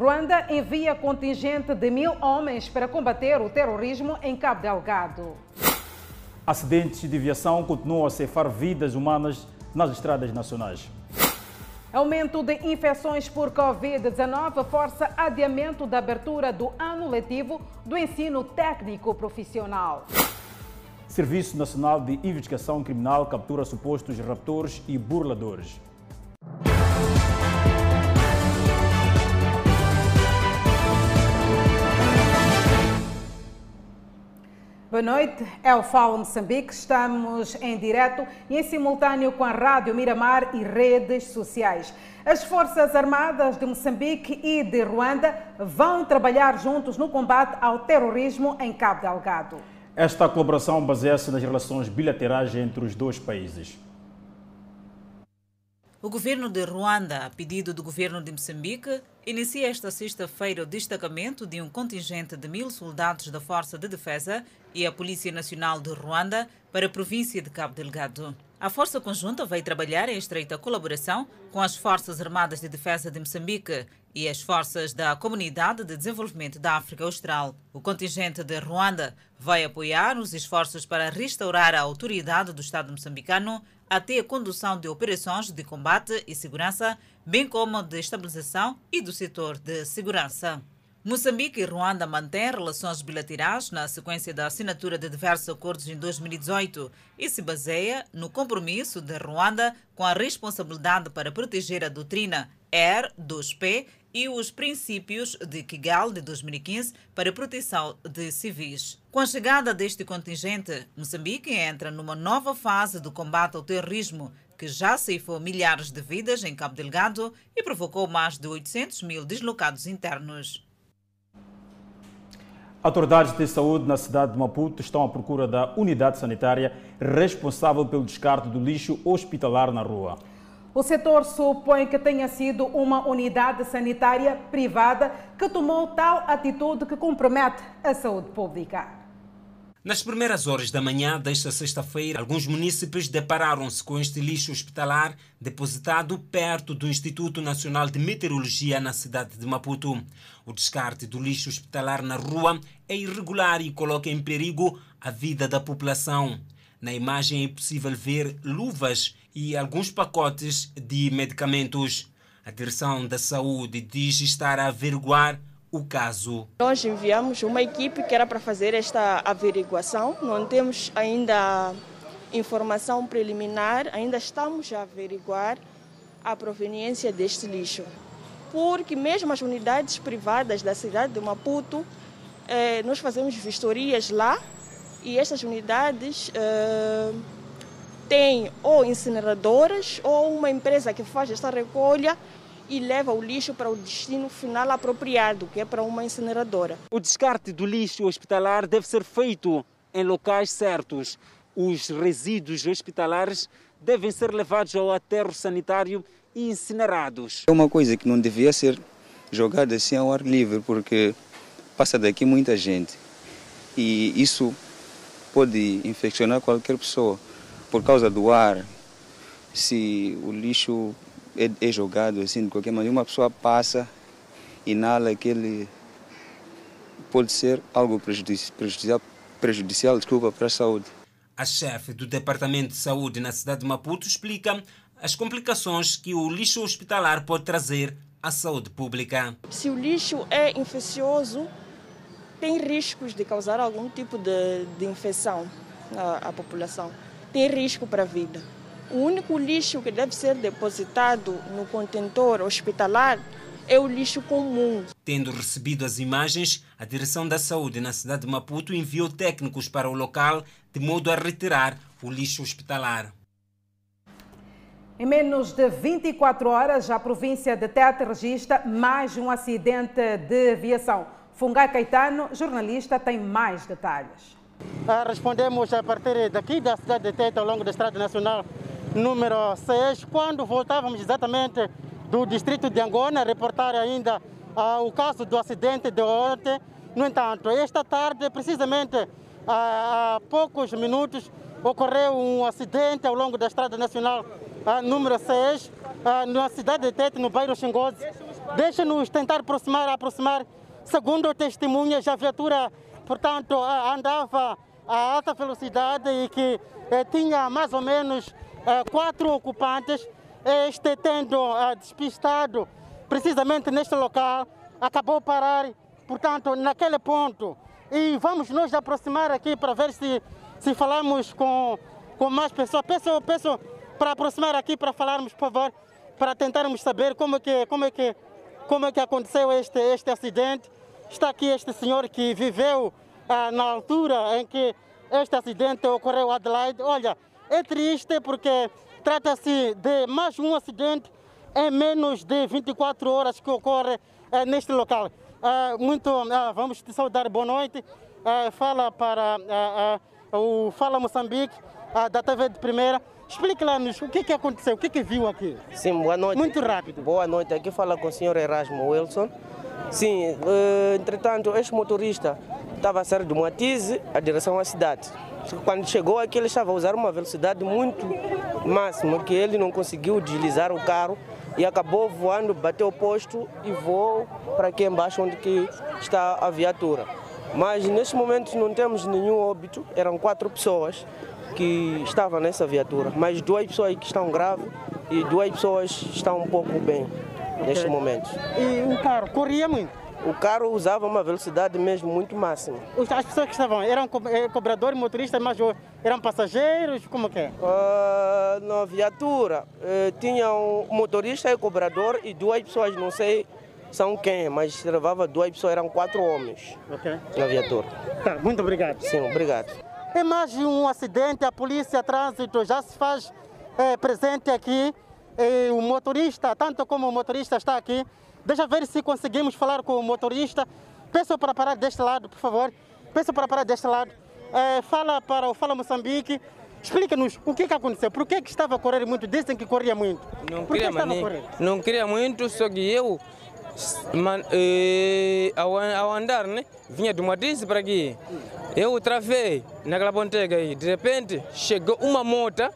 Ruanda envia contingente de mil homens para combater o terrorismo em Cabo Delgado. Acidentes de aviação continuam a ceifar vidas humanas nas estradas nacionais. Aumento de infecções por Covid-19 força adiamento da abertura do ano letivo do ensino técnico profissional. Serviço Nacional de Investigação Criminal captura supostos raptores e burladores. Boa noite, é o Fala Moçambique. Estamos em direto e em simultâneo com a Rádio Miramar e redes sociais. As Forças Armadas de Moçambique e de Ruanda vão trabalhar juntos no combate ao terrorismo em Cabo Delgado. Esta colaboração baseia-se nas relações bilaterais entre os dois países. O governo de Ruanda, a pedido do governo de Moçambique, inicia esta sexta-feira o destacamento de um contingente de mil soldados da Força de Defesa e a Polícia Nacional de Ruanda para a província de Cabo Delgado. A força conjunta vai trabalhar em estreita colaboração com as Forças Armadas de Defesa de Moçambique e as forças da Comunidade de Desenvolvimento da África Austral. O contingente de Ruanda vai apoiar os esforços para restaurar a autoridade do Estado moçambicano até a condução de operações de combate e segurança, bem como de estabilização e do setor de segurança. Moçambique e Ruanda mantêm relações bilaterais na sequência da assinatura de diversos acordos em 2018 e se baseia no compromisso de Ruanda com a responsabilidade para proteger a doutrina R2P e os princípios de Kigali de 2015 para proteção de civis. Com a chegada deste contingente, Moçambique entra numa nova fase do combate ao terrorismo, que já ceifou milhares de vidas em Cabo Delgado e provocou mais de 800 mil deslocados internos. Autoridades de saúde na cidade de Maputo estão à procura da unidade sanitária responsável pelo descarte do lixo hospitalar na rua. O setor supõe que tenha sido uma unidade sanitária privada que tomou tal atitude que compromete a saúde pública. Nas primeiras horas da manhã desta sexta-feira, alguns munícipes depararam-se com este lixo hospitalar depositado perto do Instituto Nacional de Meteorologia na cidade de Maputo. O descarte do lixo hospitalar na rua é irregular e coloca em perigo a vida da população. Na imagem é possível ver luvas e alguns pacotes de medicamentos. A Direção da Saúde diz estar a averiguar o caso. Nós enviamos uma equipe que era para fazer esta averiguação. Não temos ainda informação preliminar, ainda estamos a averiguar a proveniência deste lixo. Porque mesmo as unidades privadas da cidade de Maputo, eh, nós fazemos vistorias lá e estas unidades eh, têm ou incineradoras ou uma empresa que faz esta recolha e leva o lixo para o destino final apropriado, que é para uma incineradora. O descarte do lixo hospitalar deve ser feito em locais certos. Os resíduos hospitalares devem ser levados ao aterro sanitário e incinerados. É uma coisa que não devia ser jogada assim ao ar livre, porque passa daqui muita gente e isso pode infeccionar qualquer pessoa por causa do ar. Se o lixo é, é jogado assim de qualquer maneira, uma pessoa passa, inala aquele. pode ser algo prejudicial, prejudicial desculpa, para a saúde. A chefe do Departamento de Saúde na cidade de Maputo explica as complicações que o lixo hospitalar pode trazer à saúde pública. Se o lixo é infeccioso, tem riscos de causar algum tipo de, de infecção à, à população. Tem risco para a vida. O único lixo que deve ser depositado no contentor hospitalar é o lixo comum. Tendo recebido as imagens, a Direção da Saúde na cidade de Maputo enviou técnicos para o local de modo a retirar o lixo hospitalar. Em menos de 24 horas, a província de Tete registra mais um acidente de aviação. Fungai Caetano, jornalista, tem mais detalhes. Ah, respondemos a partir daqui da cidade de Tete, ao longo da Estrada Nacional número 6, quando voltávamos exatamente do distrito de Angona, reportar ainda ah, o caso do acidente de ontem. No entanto, esta tarde, precisamente ah, há poucos minutos, ocorreu um acidente ao longo da Estrada Nacional ah, número 6, ah, na cidade de Tete, no bairro Xingoze, Deixa-nos tentar aproximar, aproximar. Segundo testemunhas, a viatura, portanto, andava a alta velocidade e que eh, tinha mais ou menos quatro ocupantes. Este tendo eh, despistado precisamente neste local, acabou parar, portanto, naquele ponto. E vamos nos aproximar aqui para ver se, se falamos com, com mais pessoas. Peço, peço para aproximar aqui para falarmos, por favor, para tentarmos saber como é que, como é que, como é que aconteceu este, este acidente. Está aqui este senhor que viveu ah, na altura em que este acidente ocorreu Adelaide. Olha, é triste porque trata-se de mais um acidente em menos de 24 horas que ocorre eh, neste local. Eh, muito, eh, vamos te saudar, boa noite. fala para o Fala Moçambique, da TV de primeira. Explique lá-nos o que, que aconteceu, o que, que viu aqui. Sim, boa noite. Muito rápido. Boa noite, aqui fala com o senhor Erasmo Wilson. Sim, entretanto, este motorista estava a sair de Moatize a direção à cidade. Quando chegou aqui, ele estava a usar uma velocidade muito máxima, que ele não conseguiu deslizar o carro e acabou voando, bateu o posto e voou para aqui embaixo onde que está a viatura. Mas neste momento não temos nenhum óbito, eram quatro pessoas que estavam nessa viatura, mas duas pessoas que estão graves e duas pessoas estão um pouco bem neste momento. E o carro corria muito? O carro usava uma velocidade mesmo muito máxima. As pessoas que estavam eram eh, cobradores, motoristas, mas eram passageiros? Como que é? Uh, na viatura uh, tinha um motorista e cobrador e duas pessoas, não sei são quem, mas levava duas pessoas, eram quatro homens okay. na viatura. Tá, muito obrigado. Sim, obrigado. É mais um acidente, a polícia trânsito já se faz é, presente aqui. E o motorista, tanto como o motorista está aqui, Deixa ver se conseguimos falar com o motorista. Peço para parar deste lado, por favor. Peço para parar deste lado. É, fala para o Fala Moçambique. Explica-nos o que, que aconteceu. Por que, que estava a correr muito? Dizem que corria muito. Não Por queria, que? Não queria muito, só que eu, man, eh, ao, ao, andar, né, vinha de uma Matice para aqui. Eu travei naquela pontega aí. De repente, chegou uma moto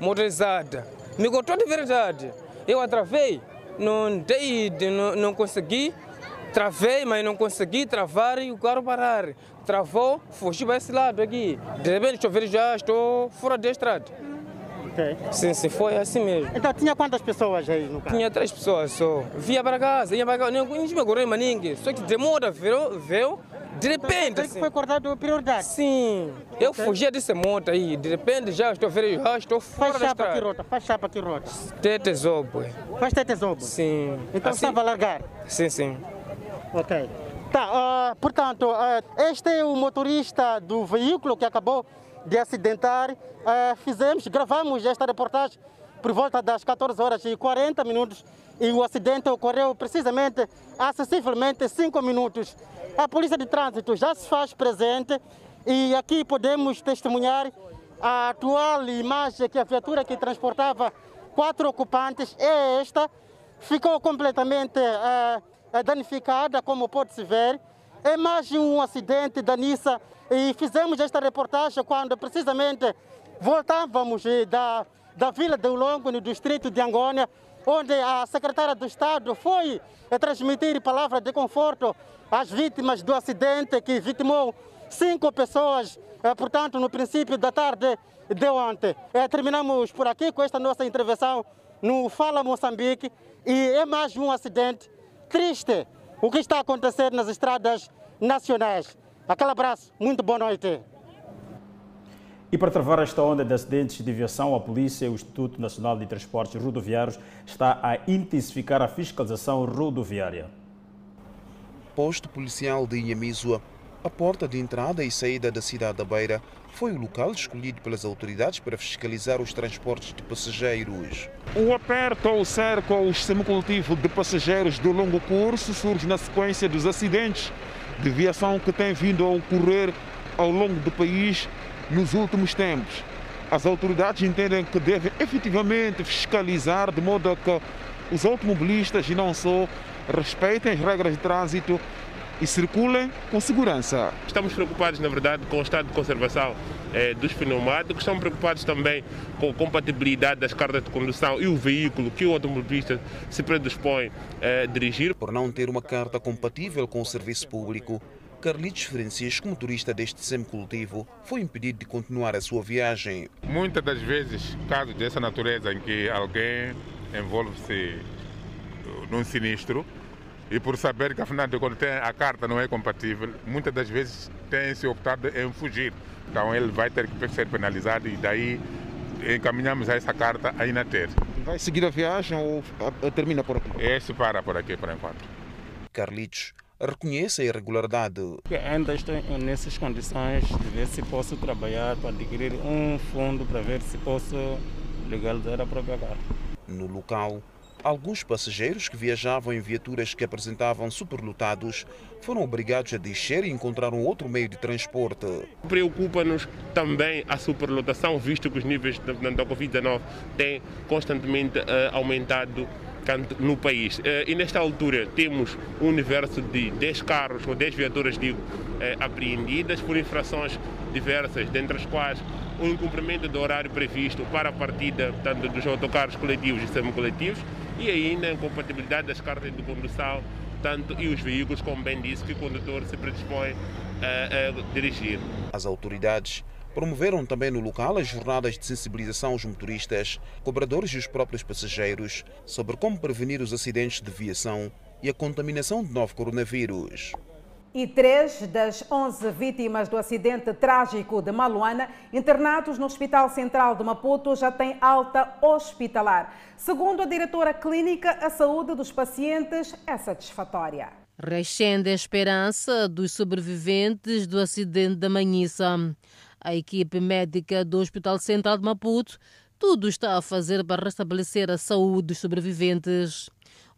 motorizada. Me contou de verdade. Eu atravei não dei, não, não consegui, travei, mas não consegui travar e o carro parar. Travou, fugiu para esse lado aqui. De repente, estou ver já, estou fora da estrada. Okay. Sim, sim, foi assim mesmo. Então tinha quantas pessoas aí no carro? Tinha três pessoas só. Via para casa, ia para casa, não tinha correr mais ninguém. Só que demora, veio, veio de repente. Assim. Foi cortado prioridade? Sim. Okay. Eu fugia desse monte aí, de repente já estou vendo, já estou fora faz da estrada. Que rota, faz chapa que rota? Tete Zobo. Faz Tete Zobo? Sim. Então assim, estava a largar? Sim, sim. Ok. Tá, uh, portanto, uh, este é o motorista do veículo que acabou de acidentar. Uh, fizemos, gravamos esta reportagem por volta das 14 horas e 40 minutos e o acidente ocorreu precisamente há sensivelmente 5 minutos. A Polícia de Trânsito já se faz presente e aqui podemos testemunhar a atual imagem que a viatura que transportava quatro ocupantes é esta. Ficou completamente uh, danificada, como pode-se ver. É mais um acidente da Nissa e fizemos esta reportagem quando precisamente voltávamos da, da Vila do Longo, no distrito de Angônia, onde a secretária do Estado foi transmitir palavras de conforto às vítimas do acidente que vitimou cinco pessoas, eh, portanto, no princípio da tarde de ontem. Eh, terminamos por aqui com esta nossa intervenção no Fala Moçambique e é mais um acidente triste o que está a acontecer nas estradas nacionais. Aquele abraço, muito boa noite. E para travar esta onda de acidentes de aviação, a polícia e o Instituto Nacional de Transportes Rodoviários está a intensificar a fiscalização rodoviária. Posto policial de Inhamizua, a porta de entrada e saída da cidade da Beira, foi o local escolhido pelas autoridades para fiscalizar os transportes de passageiros. O aperto ao cerco ao semicultivo de passageiros do longo curso surge na sequência dos acidentes de aviação que têm vindo a ocorrer ao longo do país nos últimos tempos. As autoridades entendem que devem efetivamente fiscalizar de modo a que os automobilistas e não só respeitem as regras de trânsito e circulem com segurança. Estamos preocupados, na verdade, com o estado de conservação eh, dos pneumáticos, estamos preocupados também com a compatibilidade das cartas de condução e o veículo que o automobilista se predispõe a dirigir. Por não ter uma carta compatível com o serviço público, Carlitos Francisco, motorista deste semicultivo, foi impedido de continuar a sua viagem. Muitas das vezes, casos dessa natureza em que alguém envolve-se num sinistro e por saber que afinal de contas a carta não é compatível, muitas das vezes tem se optado em fugir. Então ele vai ter que ser penalizado e daí encaminhamos a essa carta aí na ter. Vai seguir a viagem ou termina por aqui? Esse para por aqui por enquanto. Carlitos reconhece a irregularidade. Ainda estou nessas condições de ver se posso trabalhar para adquirir um fundo para ver se posso legalizar a própria carta. No local, alguns passageiros que viajavam em viaturas que apresentavam superlotados foram obrigados a descer e encontrar um outro meio de transporte. Preocupa-nos também a superlotação, visto que os níveis da, da Covid-19 têm constantemente uh, aumentado no país. Eh, e nesta altura temos um universo de 10 carros ou 10 viaturas, digo, eh, apreendidas por infrações diversas, dentre as quais o incumprimento do horário previsto para a partida tanto dos autocarros coletivos e semi-coletivos e ainda a incompatibilidade das cartas de condução tanto e os veículos, como bem disse, que o condutor se predispõe a, a dirigir. As autoridades Promoveram também no local as jornadas de sensibilização aos motoristas, cobradores e os próprios passageiros sobre como prevenir os acidentes de viação e a contaminação de novo coronavírus. E três das 11 vítimas do acidente trágico de Maluana, internados no Hospital Central de Maputo, já têm alta hospitalar. Segundo a diretora clínica, a saúde dos pacientes é satisfatória. Rescende a esperança dos sobreviventes do acidente da Manhissa a equipe médica do Hospital Central de Maputo tudo está a fazer para restabelecer a saúde dos sobreviventes.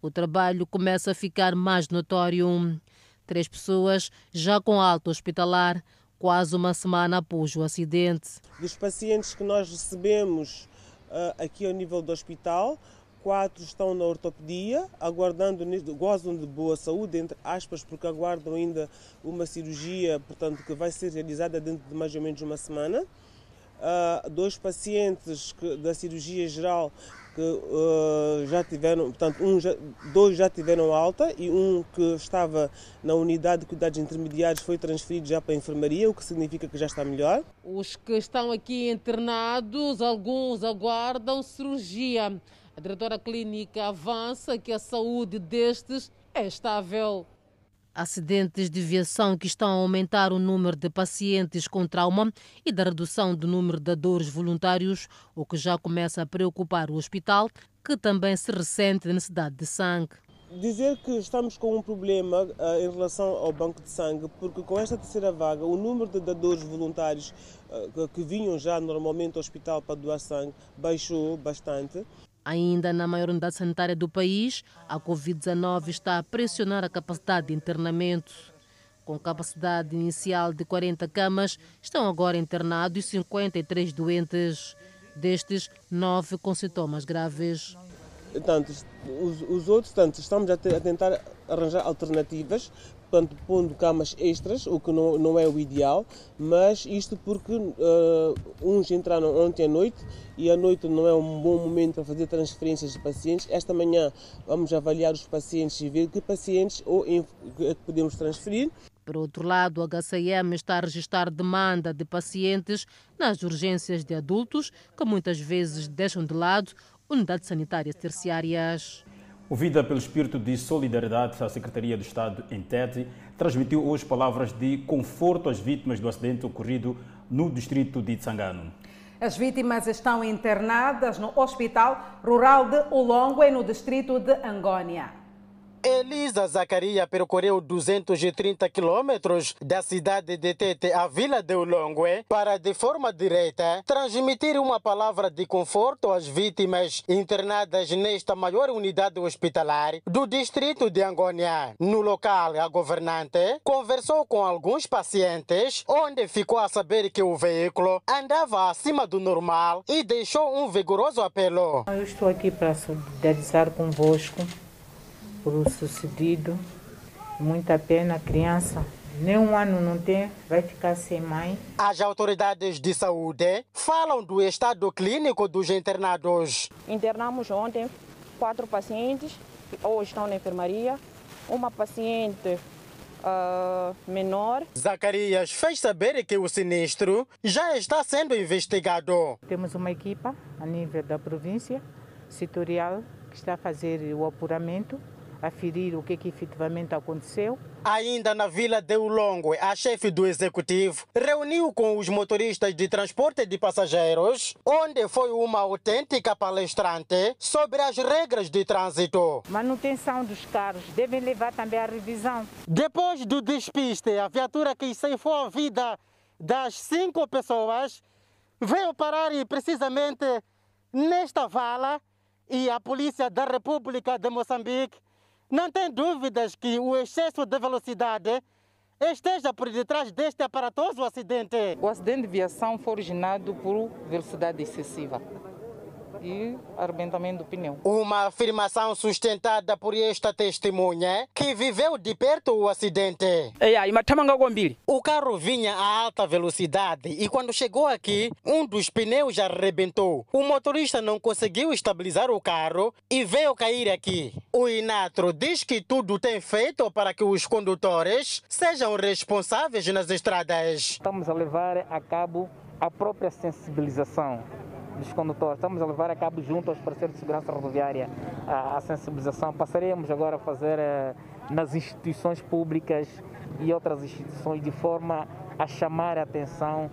O trabalho começa a ficar mais notório. Três pessoas já com alta hospitalar, quase uma semana após o acidente. Dos pacientes que nós recebemos uh, aqui ao nível do hospital, quatro estão na ortopedia, aguardando, gozam de boa saúde, entre aspas, porque aguardam ainda uma cirurgia, portanto, que vai ser realizada dentro de mais ou menos uma semana. Uh, dois pacientes que, da cirurgia geral que uh, já tiveram, portanto, um já, dois já tiveram alta e um que estava na unidade de cuidados intermediários foi transferido já para a enfermaria, o que significa que já está melhor. Os que estão aqui internados, alguns aguardam cirurgia. A diretora clínica avança que a saúde destes é estável. Acidentes de viação que estão a aumentar o número de pacientes com trauma e da redução do número de dores voluntários, o que já começa a preocupar o hospital, que também se ressente da necessidade de sangue. Dizer que estamos com um problema uh, em relação ao banco de sangue, porque com esta terceira vaga, o número de dadores voluntários uh, que vinham já normalmente ao hospital para doar sangue baixou bastante. Ainda na maior unidade sanitária do país, a Covid-19 está a pressionar a capacidade de internamento. Com capacidade inicial de 40 camas, estão agora internados 53 doentes. Destes, 9 com sintomas graves. Portanto, os, os outros, tanto, estamos a, a tentar arranjar alternativas portanto, pondo camas extras, o que não, não é o ideal, mas isto porque uh, uns entraram ontem à noite e à noite não é um bom momento para fazer transferências de pacientes. Esta manhã vamos avaliar os pacientes e ver que pacientes ou é que podemos transferir. Por outro lado, a HCM está a registrar demanda de pacientes nas urgências de adultos, que muitas vezes deixam de lado unidades sanitárias terciárias. Ouvida pelo espírito de solidariedade, a Secretaria do Estado em Tete transmitiu hoje palavras de conforto às vítimas do acidente ocorrido no distrito de Tsangano. As vítimas estão internadas no Hospital Rural de Ulongue, no distrito de Angônia. Elisa Zacaria percorreu 230 quilômetros da cidade de Tete à vila de Ulongue para, de forma direta, transmitir uma palavra de conforto às vítimas internadas nesta maior unidade hospitalar do distrito de Angônia. No local, a governante conversou com alguns pacientes, onde ficou a saber que o veículo andava acima do normal e deixou um vigoroso apelo. Eu estou aqui para solidarizar convosco por o sucedido Muita pena, criança. Nem um ano não tem, vai ficar sem mãe. As autoridades de saúde falam do estado clínico dos internados. Internamos ontem quatro pacientes que hoje estão na enfermaria. Uma paciente uh, menor. Zacarias fez saber que o sinistro já está sendo investigado. Temos uma equipa a nível da província setorial que está a fazer o apuramento, aferir o que, que efetivamente aconteceu. Ainda na Vila de Ulongue, a chefe do executivo reuniu com os motoristas de transporte de passageiros, onde foi uma autêntica palestrante sobre as regras de trânsito. Manutenção dos carros devem levar também à revisão. Depois do despiste, a viatura que ceifou a vida das cinco pessoas veio parar precisamente nesta vala e a Polícia da República de Moçambique não tem dúvidas que o excesso de velocidade esteja por detrás deste aparatoso acidente. O acidente de viação foi originado por velocidade excessiva e arrebentamento do pneu. Uma afirmação sustentada por esta testemunha que viveu de perto o acidente. O carro vinha a alta velocidade e quando chegou aqui, um dos pneus já arrebentou. O motorista não conseguiu estabilizar o carro e veio cair aqui. O Inatro diz que tudo tem feito para que os condutores sejam responsáveis nas estradas. Estamos a levar a cabo a própria sensibilização dos condutores. Estamos a levar a cabo junto aos parceiros de segurança rodoviária a, a sensibilização. Passaremos agora a fazer eh, nas instituições públicas e outras instituições de forma a chamar a atenção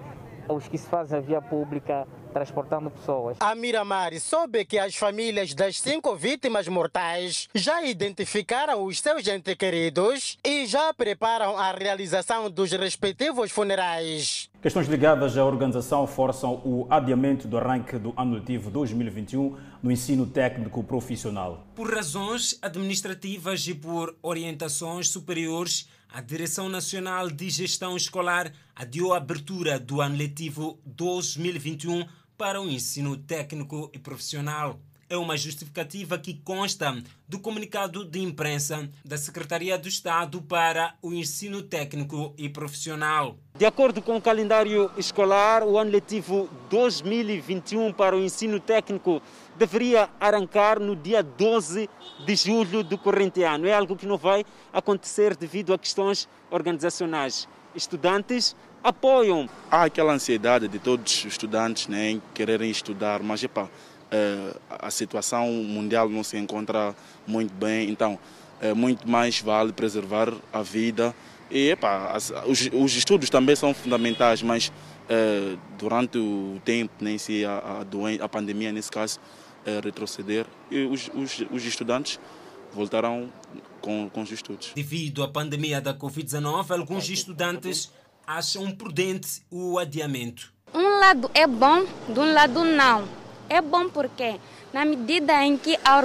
aos que se fazem a via pública transportando pessoas. A Miramar soube que as famílias das cinco vítimas mortais já identificaram os seus entes queridos e já preparam a realização dos respectivos funerais. Questões ligadas à organização forçam o adiamento do arranque do ano letivo 2021 no ensino técnico profissional. Por razões administrativas e por orientações superiores, a Direção Nacional de Gestão Escolar adiou a abertura do ano letivo 2021 para o ensino técnico e profissional. É uma justificativa que consta do comunicado de imprensa da Secretaria do Estado para o Ensino Técnico e Profissional. De acordo com o calendário escolar, o ano letivo 2021 para o ensino técnico deveria arrancar no dia 12 de julho do corrente ano. É algo que não vai acontecer devido a questões organizacionais. Estudantes apoiam. Há aquela ansiedade de todos os estudantes né, em quererem estudar, mas epa, é, a situação mundial não se encontra muito bem, então é, muito mais vale preservar a vida. E epa, as, os, os, estudos também são fundamentais, mas é, durante o tempo, nem né, se a, a, doença, a pandemia nesse caso é, retroceder, e os, os, os estudantes voltarão com, com os estudos. Devido à pandemia da Covid-19, alguns estudantes acham prudente o adiamento? Um lado é bom, de um lado não. É bom porque, na medida em que a,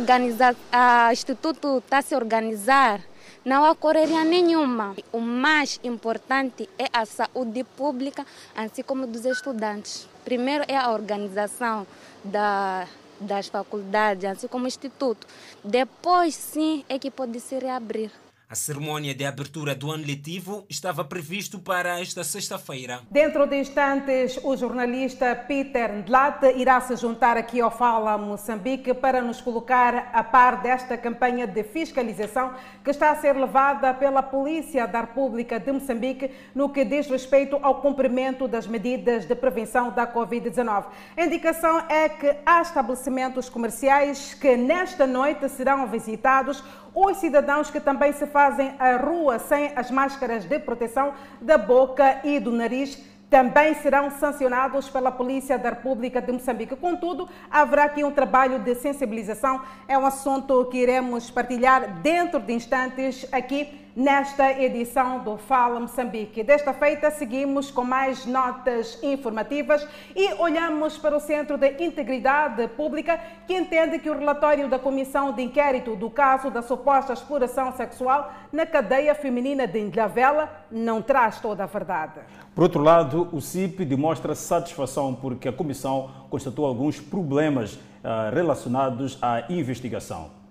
a Instituto está se organizar, não há correria nenhuma. O mais importante é a saúde pública, assim como dos estudantes. Primeiro é a organização da, das faculdades, assim como o instituto. Depois, sim, é que pode se reabrir. A cerimônia de abertura do ano letivo estava previsto para esta sexta-feira. Dentro de instantes, o jornalista Peter Ndlate irá se juntar aqui ao Fala Moçambique para nos colocar a par desta campanha de fiscalização que está a ser levada pela Polícia da República de Moçambique no que diz respeito ao cumprimento das medidas de prevenção da Covid-19. A indicação é que há estabelecimentos comerciais que nesta noite serão visitados os cidadãos que também se fazem a rua sem as máscaras de proteção da boca e do nariz também serão sancionados pela Polícia da República de Moçambique. Contudo, haverá aqui um trabalho de sensibilização. É um assunto que iremos partilhar dentro de instantes aqui nesta edição do Fala Moçambique. Desta feita, seguimos com mais notas informativas e olhamos para o Centro de Integridade Pública, que entende que o relatório da Comissão de Inquérito do caso da suposta exploração sexual na cadeia feminina de Ilhavela não traz toda a verdade. Por outro lado, o CIP demonstra satisfação porque a Comissão constatou alguns problemas uh, relacionados à investigação.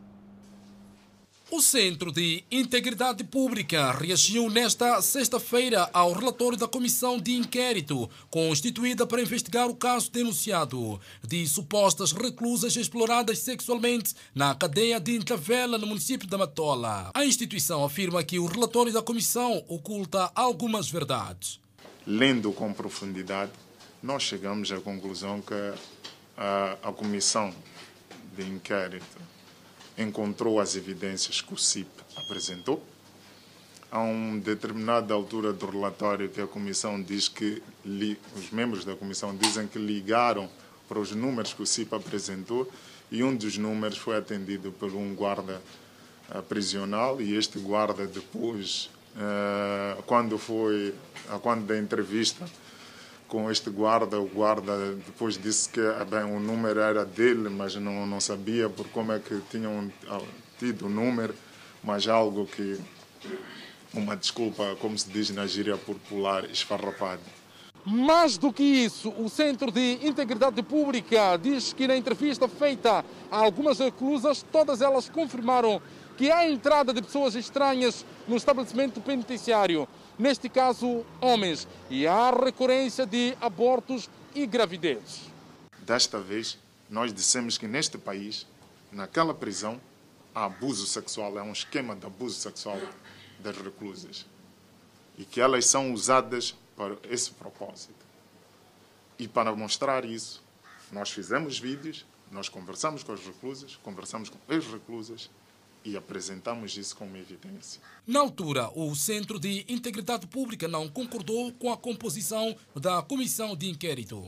O Centro de Integridade Pública reagiu nesta sexta-feira ao relatório da Comissão de Inquérito, constituída para investigar o caso denunciado de supostas reclusas exploradas sexualmente na cadeia de Intravela, no município da Matola. A instituição afirma que o relatório da comissão oculta algumas verdades. Lendo com profundidade, nós chegamos à conclusão que a, a Comissão de Inquérito encontrou as evidências que o CIP apresentou. A uma determinada altura do relatório que a Comissão diz que, li, os membros da Comissão dizem que ligaram para os números que o CIP apresentou e um dos números foi atendido por um guarda uh, prisional e este guarda depois, uh, quando foi, quando da entrevista, com este guarda. O guarda depois disse que bem, o número era dele, mas não, não sabia por como é que tinham ah, tido o número, mas algo que, uma desculpa, como se diz na gíria popular, esfarrapado. Mais do que isso, o Centro de Integridade Pública diz que na entrevista feita a algumas reclusas, todas elas confirmaram que há entrada de pessoas estranhas no estabelecimento penitenciário neste caso homens, e há recorrência de abortos e gravidez. Desta vez, nós dissemos que neste país, naquela prisão, há abuso sexual, é um esquema de abuso sexual das reclusas e que elas são usadas para esse propósito. E para mostrar isso, nós fizemos vídeos, nós conversamos com as reclusas, conversamos com ex-reclusas e apresentamos isso como evidência. Na altura, o Centro de Integridade Pública não concordou com a composição da comissão de inquérito.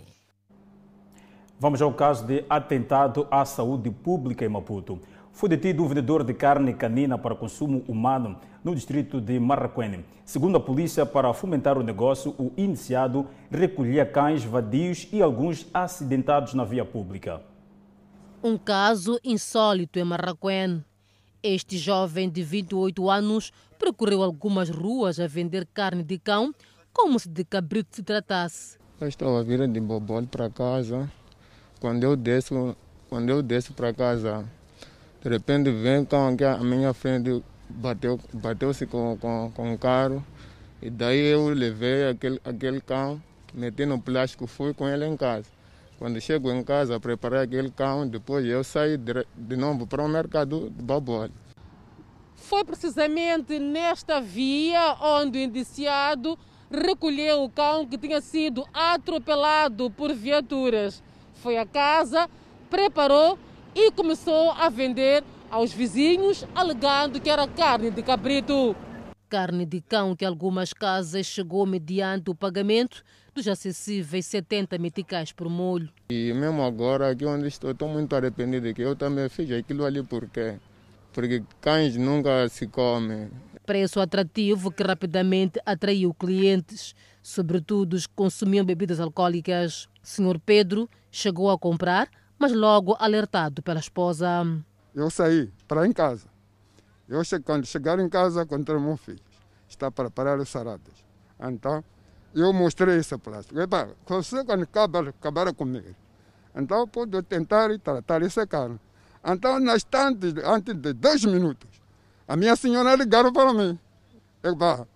Vamos ao caso de atentado à saúde pública em Maputo. Foi detido um vendedor de carne canina para consumo humano no distrito de Marraquene. Segundo a polícia, para fomentar o negócio, o iniciado recolhia cães vadios e alguns acidentados na via pública. Um caso insólito em Marraquene. Este jovem de 28 anos percorreu algumas ruas a vender carne de cão, como se de cabrito se tratasse. Eu estava vindo de Bobol para casa. Quando eu desço, quando eu desço para casa, de repente vem cão aqui à minha frente, bateu, bateu-se com, com, com o carro. E daí eu levei aquele, aquele cão, meti no plástico, fui com ele em casa. Quando chego em casa, preparei aquele cão, depois eu saí de, de novo para o mercado de Babole. Foi precisamente nesta via onde o indiciado recolheu o cão que tinha sido atropelado por viaturas. Foi a casa, preparou e começou a vender aos vizinhos, alegando que era carne de cabrito. Carne de cão que algumas casas chegou mediante o pagamento dos acessíveis 70 meticais por molho. E mesmo agora, aqui onde estou, estou muito arrependido que eu também fiz aquilo ali porque porque cães nunca se comem. Preço atrativo que rapidamente atraiu clientes, sobretudo os que consumiam bebidas alcoólicas. Senhor Pedro chegou a comprar, mas logo alertado pela esposa. Eu saí para em casa. Eu, quando chegar em casa, encontrei meu filho. Está para parar os saradas. Então, eu mostrei plástico. Epa, você quando acabar, acabar comigo, então pode tentar tratar esse carne. Então, na instante, antes de dois minutos, a minha senhora ligaram para mim. Epa,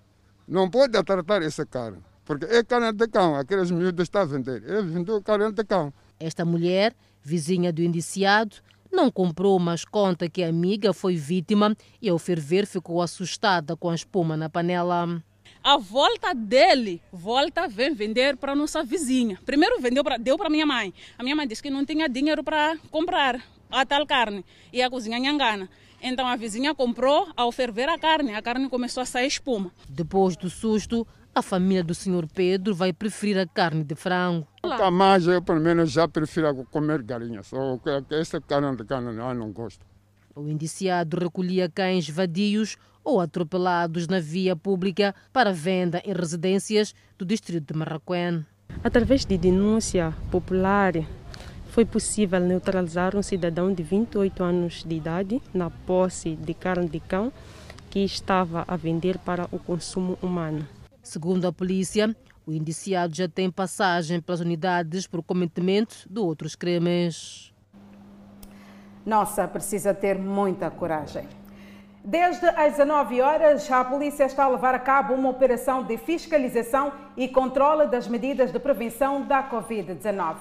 não pode tratar esse carne, porque é carne de cão, aqueles miúdos estão a vender. É vendeu carne de cão. Esta mulher, vizinha do indiciado, não comprou, mas conta que a amiga foi vítima e ao ferver ficou assustada com a espuma na panela a volta dele, volta, vem vender para nossa vizinha. Primeiro vendeu pra, deu para minha mãe. A minha mãe disse que não tinha dinheiro para comprar a tal carne. E a cozinha nhangana. Então a vizinha comprou, ao ferver a carne, a carne começou a sair espuma. Depois do susto, a família do senhor Pedro vai preferir a carne de frango. Nunca mais eu, pelo menos, já prefiro comer galinha. Só que essa carne de carne eu não gosto. O indiciado recolhia cães vadios ou atropelados na via pública para venda em residências do distrito de Marraquém. Através de denúncia popular, foi possível neutralizar um cidadão de 28 anos de idade na posse de carne de cão que estava a vender para o consumo humano. Segundo a polícia, o indiciado já tem passagem pelas unidades por cometimento de outros crimes. Nossa, precisa ter muita coragem. Desde as 19 horas, a polícia está a levar a cabo uma operação de fiscalização e controle das medidas de prevenção da Covid-19.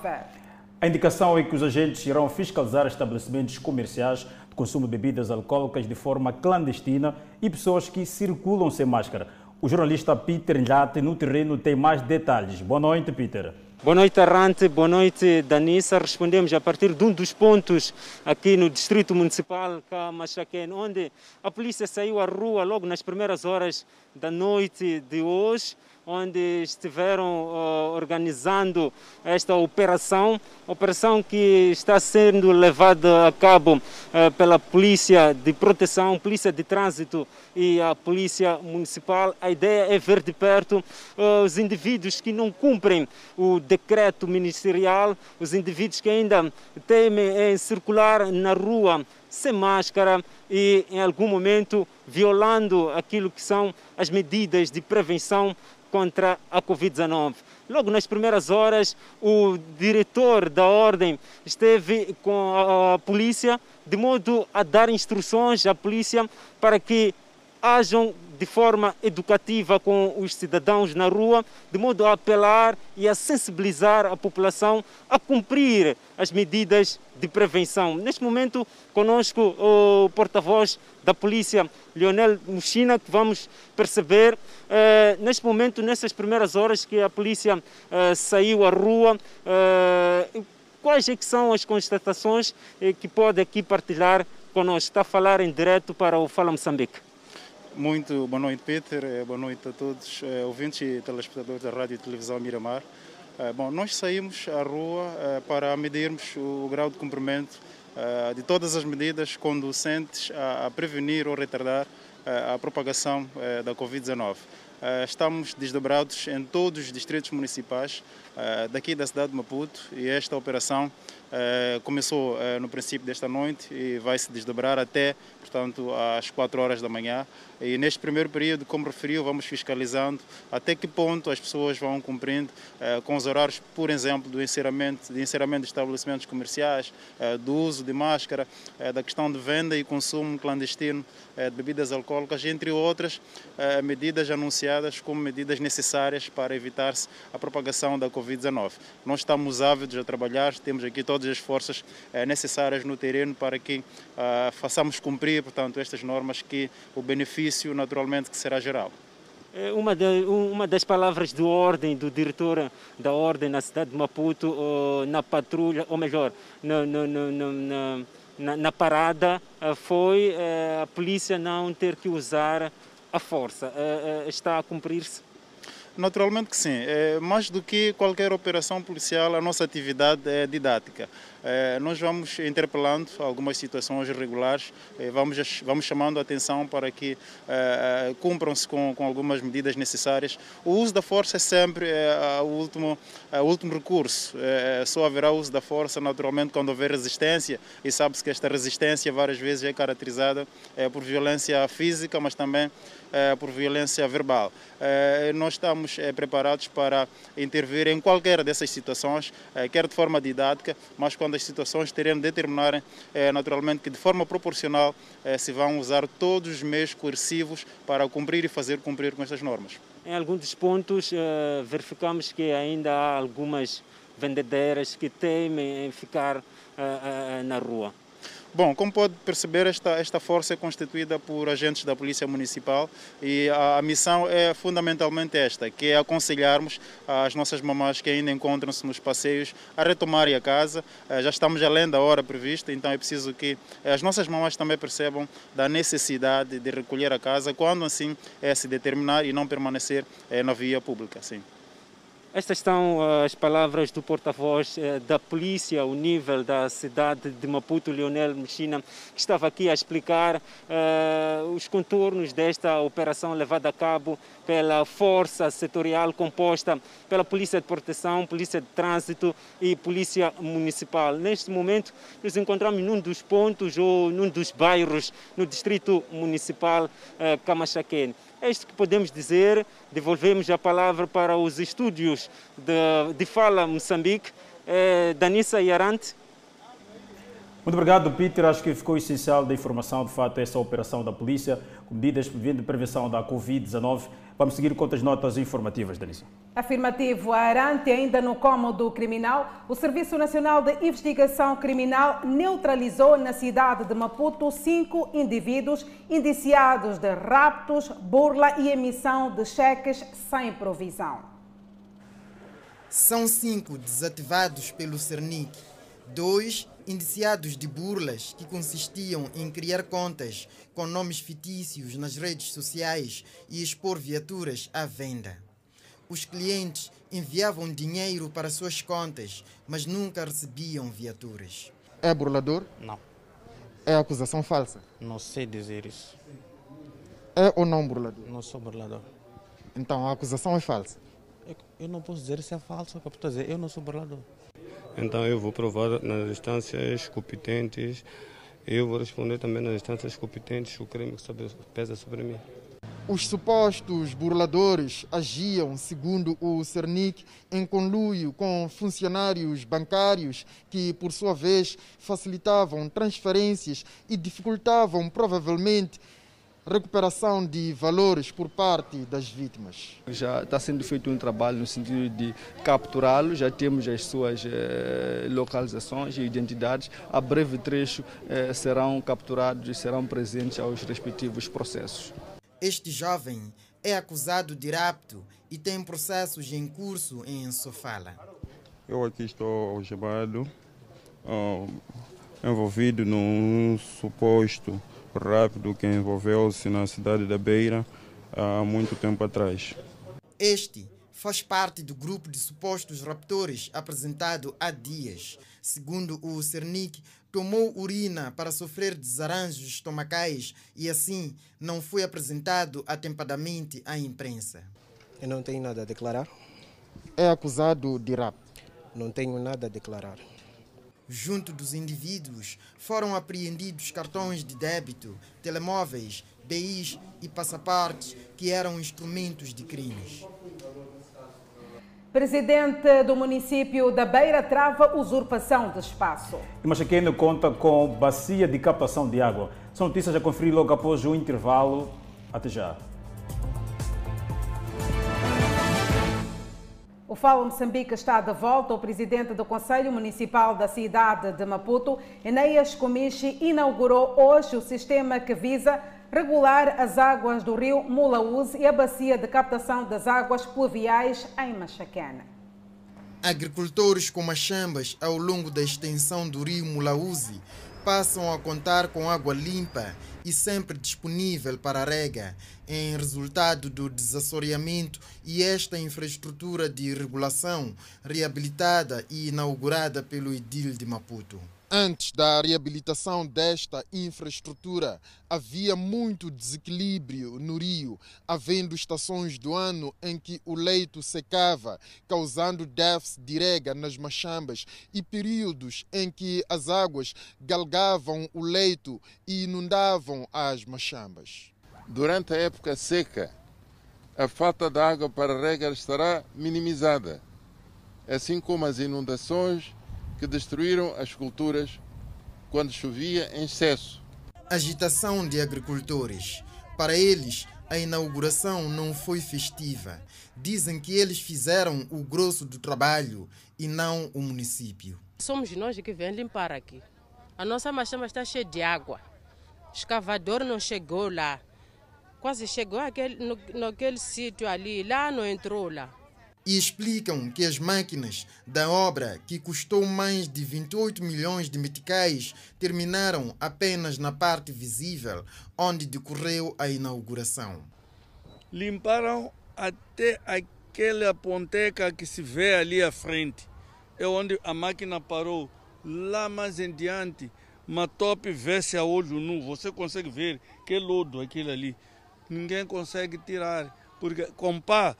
A indicação é que os agentes irão fiscalizar estabelecimentos comerciais de consumo de bebidas alcoólicas de forma clandestina e pessoas que circulam sem máscara. O jornalista Peter Nhate, no terreno, tem mais detalhes. Boa noite, Peter. Boa noite, Arrante. Boa noite, Danissa. Respondemos a partir de um dos pontos aqui no Distrito Municipal Camachaquén, onde a polícia saiu à rua logo nas primeiras horas da noite de hoje onde estiveram uh, organizando esta operação, operação que está sendo levada a cabo uh, pela Polícia de Proteção, Polícia de Trânsito e a Polícia Municipal. A ideia é ver de perto uh, os indivíduos que não cumprem o decreto ministerial, os indivíduos que ainda temem em circular na rua sem máscara e em algum momento violando aquilo que são as medidas de prevenção contra a Covid-19. Logo nas primeiras horas, o diretor da ordem esteve com a polícia de modo a dar instruções à polícia para que hajam de forma educativa com os cidadãos na rua, de modo a apelar e a sensibilizar a população a cumprir as medidas de prevenção. Neste momento, conosco o porta-voz da polícia, Leonel Muxina, que vamos perceber, eh, neste momento, nessas primeiras horas que a polícia eh, saiu à rua, eh, quais é que são as constatações eh, que pode aqui partilhar conosco? Está a falar em direto para o Fala Moçambique. Muito boa noite, Peter. Eh, boa noite a todos, eh, ouvintes e telespectadores da Rádio e Televisão Miramar. Eh, bom, nós saímos à rua para medirmos o grau de cumprimento de todas as medidas conducentes a prevenir ou retardar a propagação da Covid-19. Estamos desdobrados em todos os distritos municipais daqui da cidade de Maputo e esta operação começou no princípio desta noite e vai se desdobrar até, portanto, às 4 horas da manhã. E neste primeiro período, como referiu, vamos fiscalizando até que ponto as pessoas vão cumprindo eh, com os horários, por exemplo, do encerramento, de encerramento de estabelecimentos comerciais, eh, do uso de máscara, eh, da questão de venda e consumo clandestino de bebidas alcoólicas, entre outras medidas anunciadas como medidas necessárias para evitar-se a propagação da Covid-19. Nós estamos ávidos a trabalhar, temos aqui todas as forças necessárias no terreno para que façamos cumprir, portanto, estas normas que o benefício naturalmente que será geral. É uma, de, uma das palavras de ordem do diretor da ordem na cidade de Maputo, na patrulha, ou melhor, na, na, na, na parada, eh, foi eh, a polícia não ter que usar a força. Eh, está a cumprir-se? Naturalmente que sim. É, mais do que qualquer operação policial, a nossa atividade é didática. É, nós vamos interpelando algumas situações irregulares, é, vamos, vamos chamando a atenção para que é, cumpram-se com, com, algumas medidas necessárias. O uso da força é sempre o, último, o último recurso. só haverá uso da força, naturalmente, quando houver resistência, e sabe-se que esta resistência várias vezes é caracterizada por violência física, mas também por violência verbal. nós estamos preparados para intervir em qualquer dessas situações, quer de forma didática, mas quando as situações terem de determinar eh, naturalmente que de forma proporcional eh, se vão usar todos os meios coercivos para cumprir e fazer cumprir com estas normas. Em alguns pontos eh, verificamos que ainda há algumas vendedeiras que temem em ficar na rua. Bom, como pode perceber, esta, esta força é constituída por agentes da Polícia Municipal e a, a missão é fundamentalmente esta, que é aconselharmos as nossas mamás que ainda encontram-se nos passeios a retomarem a casa. Eh, já estamos além da hora prevista, então é preciso que eh, as nossas mamás também percebam da necessidade de recolher a casa quando assim é se determinar e não permanecer na via pública. Sim. Estas são eh, as palavras do porta-voz eh, da polícia ao nível da cidade de Maputo, Leonel Mechina, que estava aqui a explicar uh, os contornos desta operação levada a cabo pela força setorial composta pela Polícia de Proteção, Polícia de Trânsito e Polícia Municipal. Neste momento, nos encontramos num dos pontos ou num dos bairros no Distrito Municipal uh, Camachaquene. É isto que podemos dizer. Devolvemos a palavra para os estúdios de, de Fala Moçambique. É, Danissa Yarante. Muito obrigado, Peter. Acho que ficou essencial da informação, de fato, essa operação da polícia, com medidas de prevenção da Covid-19. Vamos seguir com outras notas informativas, Denise. Afirmativo. Arante, ainda no cômodo criminal, o Serviço Nacional de Investigação Criminal neutralizou na cidade de Maputo cinco indivíduos indiciados de raptos, burla e emissão de cheques sem provisão. São cinco desativados pelo Cernic, dois indiciados de burlas que consistiam em criar contas com nomes fictícios nas redes sociais e expor viaturas à venda. Os clientes enviavam dinheiro para suas contas, mas nunca recebiam viaturas. É burlador? Não. É acusação falsa? Não sei dizer isso. É ou não burlador? Não sou burlador. Então a acusação é falsa? Eu, não posso dizer se é posso dizer, eu não sou burlador. Então eu vou provar nas instâncias competentes, eu vou responder também nas instâncias competentes o crime que pesa sobre mim. Os supostos burladores agiam, segundo o Cernic, em conluio com funcionários bancários que, por sua vez, facilitavam transferências e dificultavam, provavelmente, recuperação de valores por parte das vítimas. Já está sendo feito um trabalho no sentido de capturá-los, já temos as suas eh, localizações e identidades. A breve trecho eh, serão capturados e serão presentes aos respectivos processos. Este jovem é acusado de rapto e tem processos em curso em Sofala. Eu aqui estou algemado, uh, envolvido num suposto rápido que envolveu-se na cidade da Beira há muito tempo atrás. Este faz parte do grupo de supostos raptores apresentado há dias. Segundo o Cernic, tomou urina para sofrer desarranjos estomacais e assim não foi apresentado atempadamente à imprensa. Eu não tenho nada a declarar. É acusado de rapto. Não tenho nada a declarar. Junto dos indivíduos foram apreendidos cartões de débito, telemóveis, BIs e passaportes que eram instrumentos de crimes. Presidente do município da Beira trava usurpação de espaço. E Machaqueno conta com bacia de captação de água. São notícias a conferir logo após o intervalo. Até já. O Fala Moçambique está de volta. O presidente do Conselho Municipal da cidade de Maputo, Enéas Comichi, inaugurou hoje o sistema que visa regular as águas do rio Mulaúze e a bacia de captação das águas pluviais em Machacana. Agricultores com machambas ao longo da extensão do rio Mulaúze passam a contar com água limpa e sempre disponível para rega, em resultado do desassoreamento e esta infraestrutura de regulação reabilitada e inaugurada pelo Edil de Maputo. Antes da reabilitação desta infraestrutura, havia muito desequilíbrio no rio, havendo estações do ano em que o leito secava, causando déficit de rega nas machambas, e períodos em que as águas galgavam o leito e inundavam as machambas. Durante a época seca, a falta de água para rega estará minimizada, assim como as inundações que destruíram as culturas quando chovia em excesso. Agitação de agricultores. Para eles, a inauguração não foi festiva. Dizem que eles fizeram o grosso do trabalho e não o município. Somos nós que vem limpar aqui. A nossa machama está cheia de água. O escavador não chegou lá. Quase chegou aquele, no, naquele sítio ali, lá não entrou lá e explicam que as máquinas da obra, que custou mais de 28 milhões de meticais, terminaram apenas na parte visível, onde decorreu a inauguração. Limparam até aquela ponteca que se vê ali à frente. É onde a máquina parou. Lá mais em diante, uma top vê-se a olho nu. Você consegue ver que lodo aquilo ali. Ninguém consegue tirar. Porque com pá,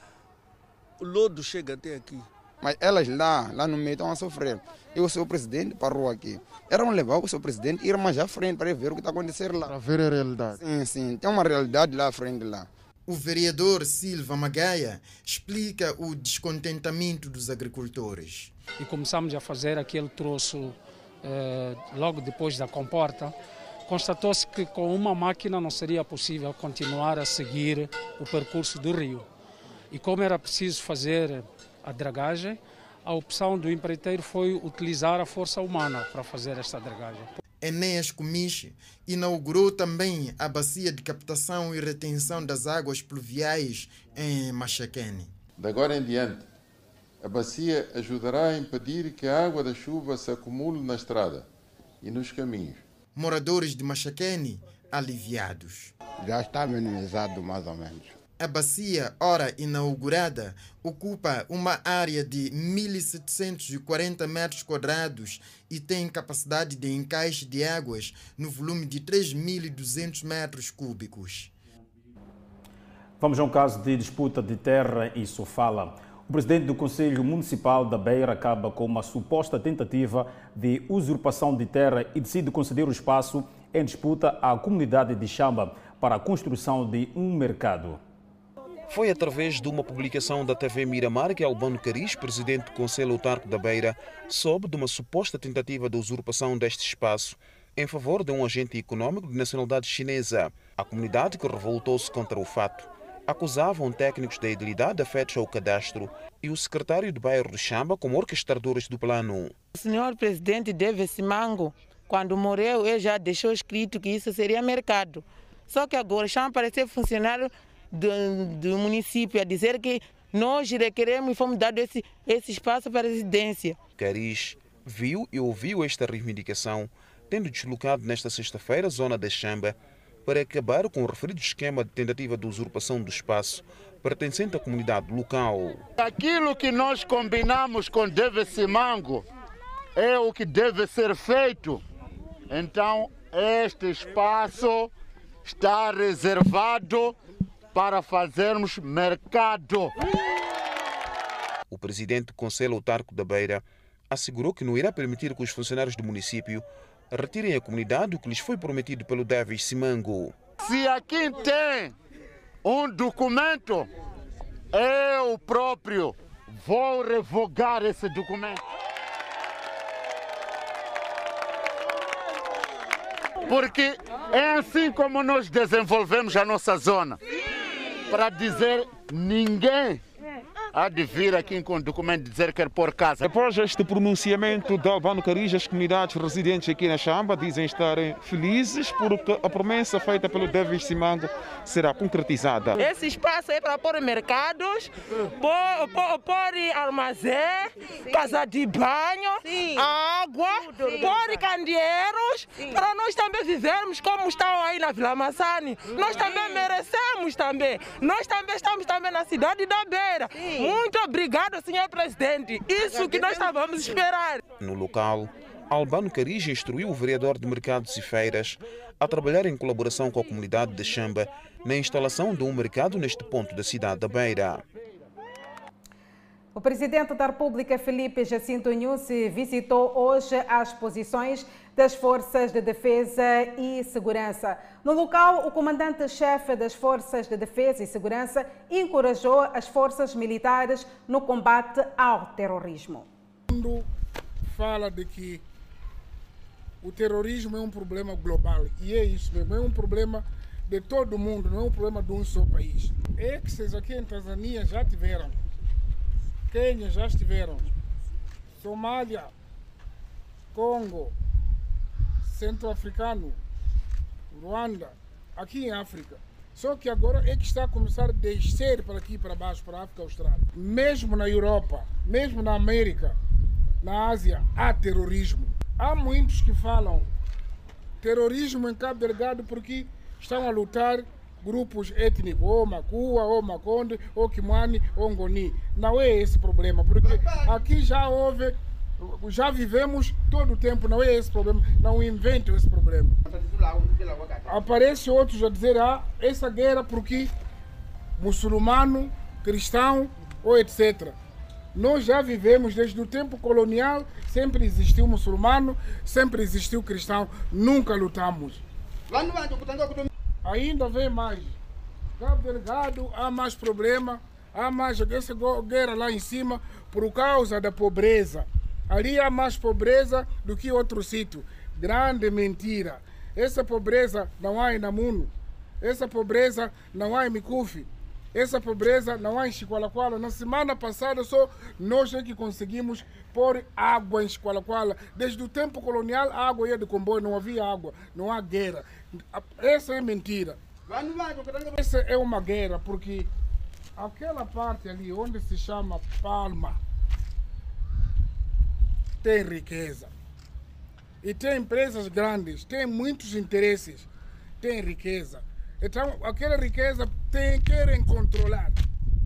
o lodo chega até aqui. Mas elas lá, lá no meio estão a sofrer. Eu sou o presidente, parou aqui. Eram levar o seu presidente e ir mais à frente para ver o que está acontecendo lá. Para ver a realidade. Sim, sim. Tem uma realidade lá à frente lá. O vereador Silva Magaia explica o descontentamento dos agricultores. E começamos a fazer aquele troço eh, logo depois da comporta, constatou-se que com uma máquina não seria possível continuar a seguir o percurso do rio. E como era preciso fazer a dragagem, a opção do empreiteiro foi utilizar a força humana para fazer esta dragagem. Enéas Comiche inaugurou também a bacia de captação e retenção das águas pluviais em Machaquene. De agora em diante, a bacia ajudará a impedir que a água da chuva se acumule na estrada e nos caminhos. Moradores de Machaquene aliviados. Já está minimizado mais ou menos. A bacia, ora inaugurada, ocupa uma área de 1.740 metros quadrados e tem capacidade de encaixe de águas no volume de 3.200 metros cúbicos. Vamos a um caso de disputa de terra em Sofala. O presidente do Conselho Municipal da Beira acaba com uma suposta tentativa de usurpação de terra e decide conceder o espaço em disputa à comunidade de Chamba para a construção de um mercado. Foi através de uma publicação da TV Miramar que Albano Caris, presidente do Conselho Autarco da Beira, soube de uma suposta tentativa de usurpação deste espaço em favor de um agente econômico de nacionalidade chinesa. A comunidade que revoltou-se contra o fato acusavam técnicos da idilidade afetos ao cadastro e o secretário do bairro de Chamba como orquestradores do plano. O senhor presidente David Simango, quando morreu, ele já deixou escrito que isso seria mercado. Só que agora Chamba parece funcionário do, do município a dizer que nós requeremos e fomos dados esse, esse espaço para residência. Caris viu e ouviu esta reivindicação, tendo deslocado nesta sexta-feira a zona da Chamba para acabar com o referido esquema de tentativa de usurpação do espaço pertencente à comunidade local. Aquilo que nós combinamos com Deve Simango é o que deve ser feito. Então, este espaço está reservado para fazermos mercado. O presidente do Conselho Autarco da Beira assegurou que não irá permitir que os funcionários do município retirem a comunidade o que lhes foi prometido pelo Davis Simango. Se aqui tem um documento, eu próprio vou revogar esse documento. Porque é assim como nós desenvolvemos a nossa zona para dizer ninguém há de vir aqui com documento dizer que quer pôr casa. Após este pronunciamento de Albano Carija, as comunidades residentes aqui na Chamba dizem estarem felizes porque a promessa feita pelo Davis Simango será concretizada. Esse espaço é para pôr mercados, pôr, pôr, pôr armazém, Sim. casa de banho, Sim. água, Sim. pôr candeeiros, para nós também vivermos como estão aí na Vila Massani. Nós também merecemos também. Nós também estamos também na cidade da Beira. Muito obrigado, senhor presidente. Isso que nós estávamos a esperar. No local, Albano Carija instruiu o vereador de Mercados e Feiras a trabalhar em colaboração com a comunidade de Chamba na instalação de um mercado neste ponto da cidade da Beira. O presidente da República, Felipe Jacinto Nussi, visitou hoje as posições das Forças de Defesa e Segurança. No local, o comandante-chefe das Forças de Defesa e Segurança encorajou as forças militares no combate ao terrorismo. O mundo fala de que o terrorismo é um problema global e é isso mesmo, é um problema de todo mundo, não é um problema de um só país. Exes aqui em Tanzânia já tiveram Quênia já estiveram, Somália, Congo, Centro-Africano, Ruanda, aqui em África. Só que agora é que está a começar a descer para aqui para baixo, para a África Austral. Mesmo na Europa, mesmo na América, na Ásia, há terrorismo. Há muitos que falam terrorismo em Cabo Delgado porque estão a lutar grupos étnicos, ou Macua, ou Maconde, ou Kimani, ou Ngoni. Não é esse problema, porque aqui já houve, já vivemos todo o tempo, não é esse problema, não inventem esse problema. Aparece outros a dizer, ah, essa guerra porque muçulmano, cristão ou etc. Nós já vivemos desde o tempo colonial, sempre existiu muçulmano, sempre existiu cristão, nunca lutamos. Ainda vem mais. Cabo Delgado há mais problema, há mais essa guerra lá em cima por causa da pobreza. Ali há mais pobreza do que outro sítio. Grande mentira. Essa pobreza não há em Namuno. Essa pobreza não há em Mikufi. Essa pobreza não há em Chiqualaquala. Na semana passada só nós é que conseguimos pôr água em Chiqualaquala. Desde o tempo colonial a água ia de comboio, não havia água, não há guerra. Essa é mentira. Essa é uma guerra porque aquela parte ali onde se chama Palma tem riqueza. E tem empresas grandes, tem muitos interesses, tem riqueza. Então, aquela riqueza tem, querem controlar.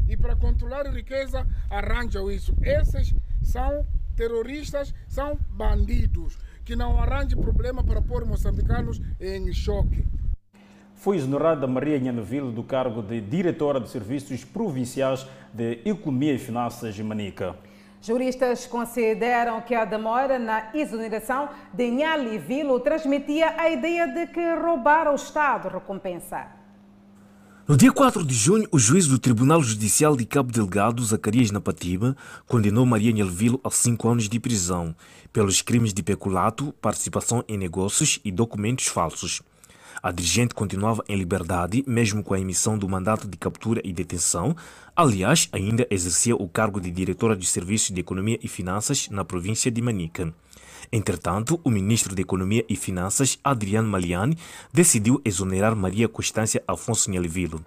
E para controlar a riqueza, arranjam isso. Esses são terroristas, são bandidos, que não arranjam problema para pôr moçambicanos em choque. Foi exonerada Maria Nhaneville do cargo de diretora de Serviços Provinciais de Economia e Finanças de Manica. Juristas consideram que a demora na exoneração de Nhali Vilo transmitia a ideia de que roubar ao Estado recompensa. No dia 4 de junho, o juiz do Tribunal Judicial de Cabo Delgado, Zacarias Napatiba, condenou Maria Nhelvilo a cinco anos de prisão pelos crimes de peculato, participação em negócios e documentos falsos. A dirigente continuava em liberdade, mesmo com a emissão do mandato de captura e detenção. Aliás, ainda exercia o cargo de diretora de Serviços de Economia e Finanças na província de Manica. Entretanto, o ministro de Economia e Finanças, Adriano Maliani, decidiu exonerar Maria Constância Afonso Nhelvilo.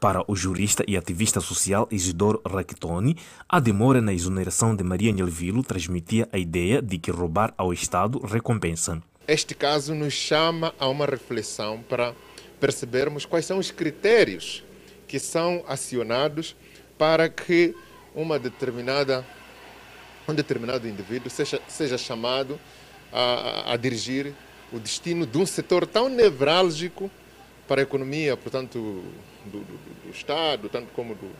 Para o jurista e ativista social Isidoro Raquitoni, a demora na exoneração de Maria Nhelvilo transmitia a ideia de que roubar ao Estado recompensa. Este caso nos chama a uma reflexão para percebermos quais são os critérios que são acionados para que uma determinada, um determinado indivíduo seja, seja chamado a, a dirigir o destino de um setor tão nevrálgico para a economia, portanto, do, do, do Estado, tanto como do,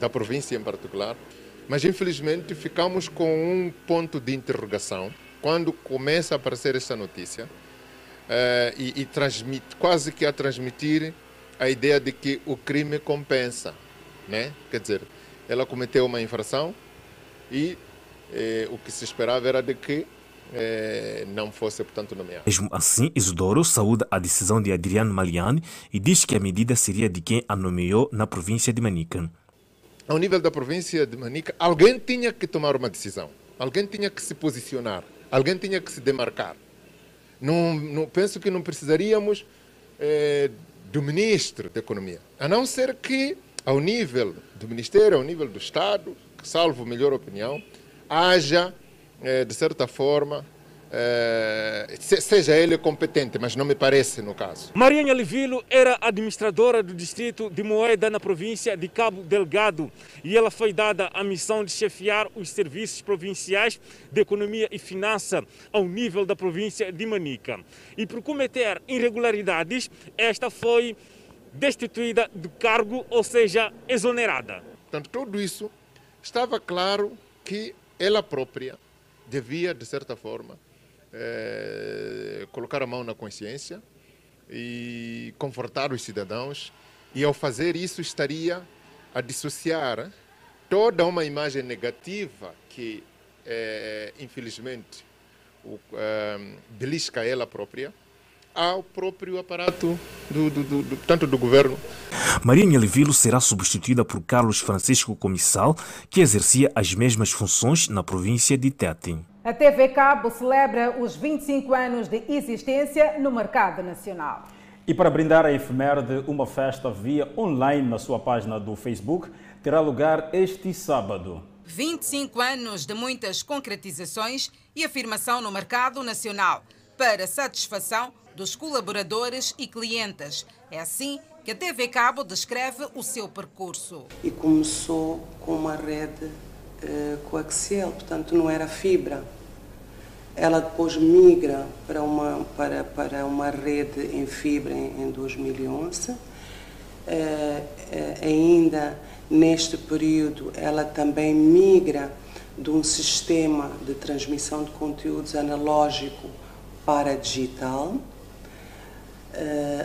da província em particular. Mas, infelizmente, ficamos com um ponto de interrogação quando começa a aparecer essa notícia uh, e, e transmite, quase que a transmitir a ideia de que o crime compensa, né? Quer dizer, ela cometeu uma infração e eh, o que se esperava era de que eh, não fosse, portanto, nomeado. Mesmo assim, Isidoro saúda a decisão de Adriano Maliani e diz que a medida seria de quem a nomeou na província de Manica. Ao nível da província de Manica, alguém tinha que tomar uma decisão, alguém tinha que se posicionar. Alguém tinha que se demarcar. Não, não penso que não precisaríamos eh, do ministro da Economia, a não ser que, ao nível do Ministério, ao nível do Estado, salvo melhor opinião, haja, eh, de certa forma, seja ele competente, mas não me parece no caso. Marinha Livilo era administradora do distrito de Moeda na província de Cabo Delgado e ela foi dada a missão de chefiar os serviços provinciais de economia e finança ao nível da província de Manica. E por cometer irregularidades, esta foi destituída do cargo, ou seja, exonerada. Portanto, tudo isso estava claro que ela própria devia, de certa forma, é, colocar a mão na consciência e confortar os cidadãos, e ao fazer isso estaria a dissociar toda uma imagem negativa que, é, infelizmente, o, é, belisca ela própria ao próprio aparato do, do, do, do, tanto do governo. Maria Nhelvilo será substituída por Carlos Francisco Comissal, que exercia as mesmas funções na província de Tete. A TV Cabo celebra os 25 anos de existência no mercado nacional. E para brindar a efeméride, uma festa via online na sua página do Facebook terá lugar este sábado. 25 anos de muitas concretizações e afirmação no mercado nacional para satisfação dos colaboradores e clientes. É assim que a TV Cabo descreve o seu percurso. E começou com uma rede uh, coaxial, portanto não era fibra. Ela depois migra para uma, para, para uma rede em fibra em, em 2011. Uh, uh, ainda neste período, ela também migra de um sistema de transmissão de conteúdos analógico para digital,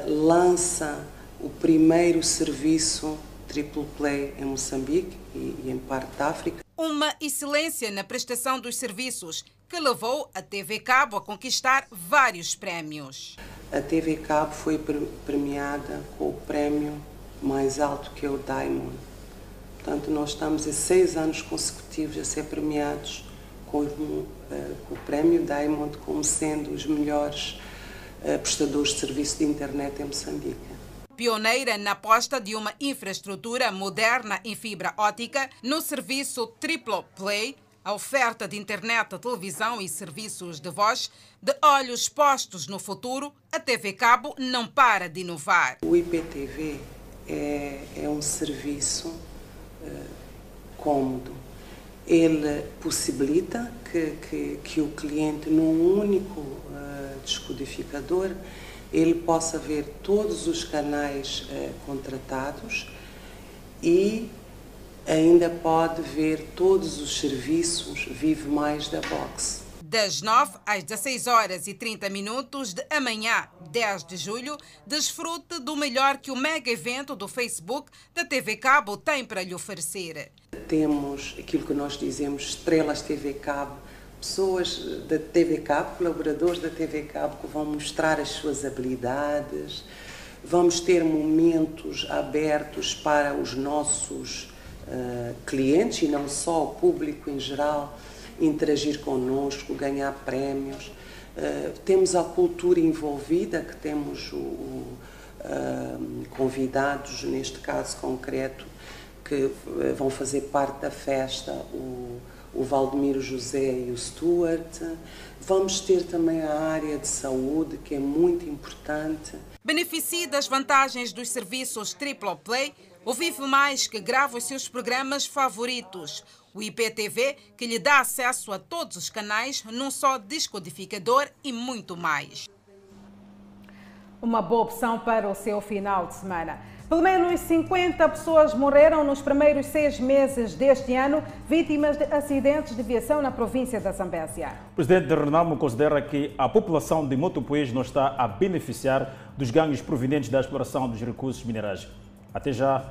lança o primeiro serviço triple play em Moçambique e, e em parte da África. Uma excelência na prestação dos serviços que levou a TV Cabo a conquistar vários prémios. A TV Cabo foi premiada com o prémio mais alto que é o Diamond. Portanto, nós estamos há seis anos consecutivos a ser premiados com, uh, com o prémio Diamond como sendo os melhores uh, prestadores de serviço de internet em Moçambique pioneira na aposta de uma infraestrutura moderna em fibra ótica no serviço Triplo Play, a oferta de internet, televisão e serviços de voz, de olhos postos no futuro, a TV Cabo não para de inovar. O IPTV é, é um serviço uh, cômodo. Ele possibilita que, que, que o cliente, num único uh, descodificador, ele possa ver todos os canais eh, contratados e ainda pode ver todos os serviços Vive Mais da Box. Das 9 às 16 horas e 30 minutos de amanhã, 10 de julho, desfrute do melhor que o mega evento do Facebook da TV Cabo tem para lhe oferecer. Temos aquilo que nós dizemos Estrelas TV Cabo, pessoas da TV Cabo, colaboradores da TV Cabo que vão mostrar as suas habilidades. Vamos ter momentos abertos para os nossos uh, clientes e não só o público em geral interagir conosco, ganhar prémios. Uh, temos a cultura envolvida, que temos o, o, uh, convidados, neste caso concreto, que vão fazer parte da festa, o, o Valdemiro José e o Stuart. Vamos ter também a área de saúde, que é muito importante. Beneficie das vantagens dos serviços Triple Play, o Vive Mais, que grava os seus programas favoritos. O IPTV, que lhe dá acesso a todos os canais num só descodificador e muito mais. Uma boa opção para o seu final de semana. Pelo menos 50 pessoas morreram nos primeiros seis meses deste ano, vítimas de acidentes de viação na província da Zambésia. O presidente de Renamo considera que a população de Motopoês não está a beneficiar dos ganhos provenientes da exploração dos recursos minerais. Até já.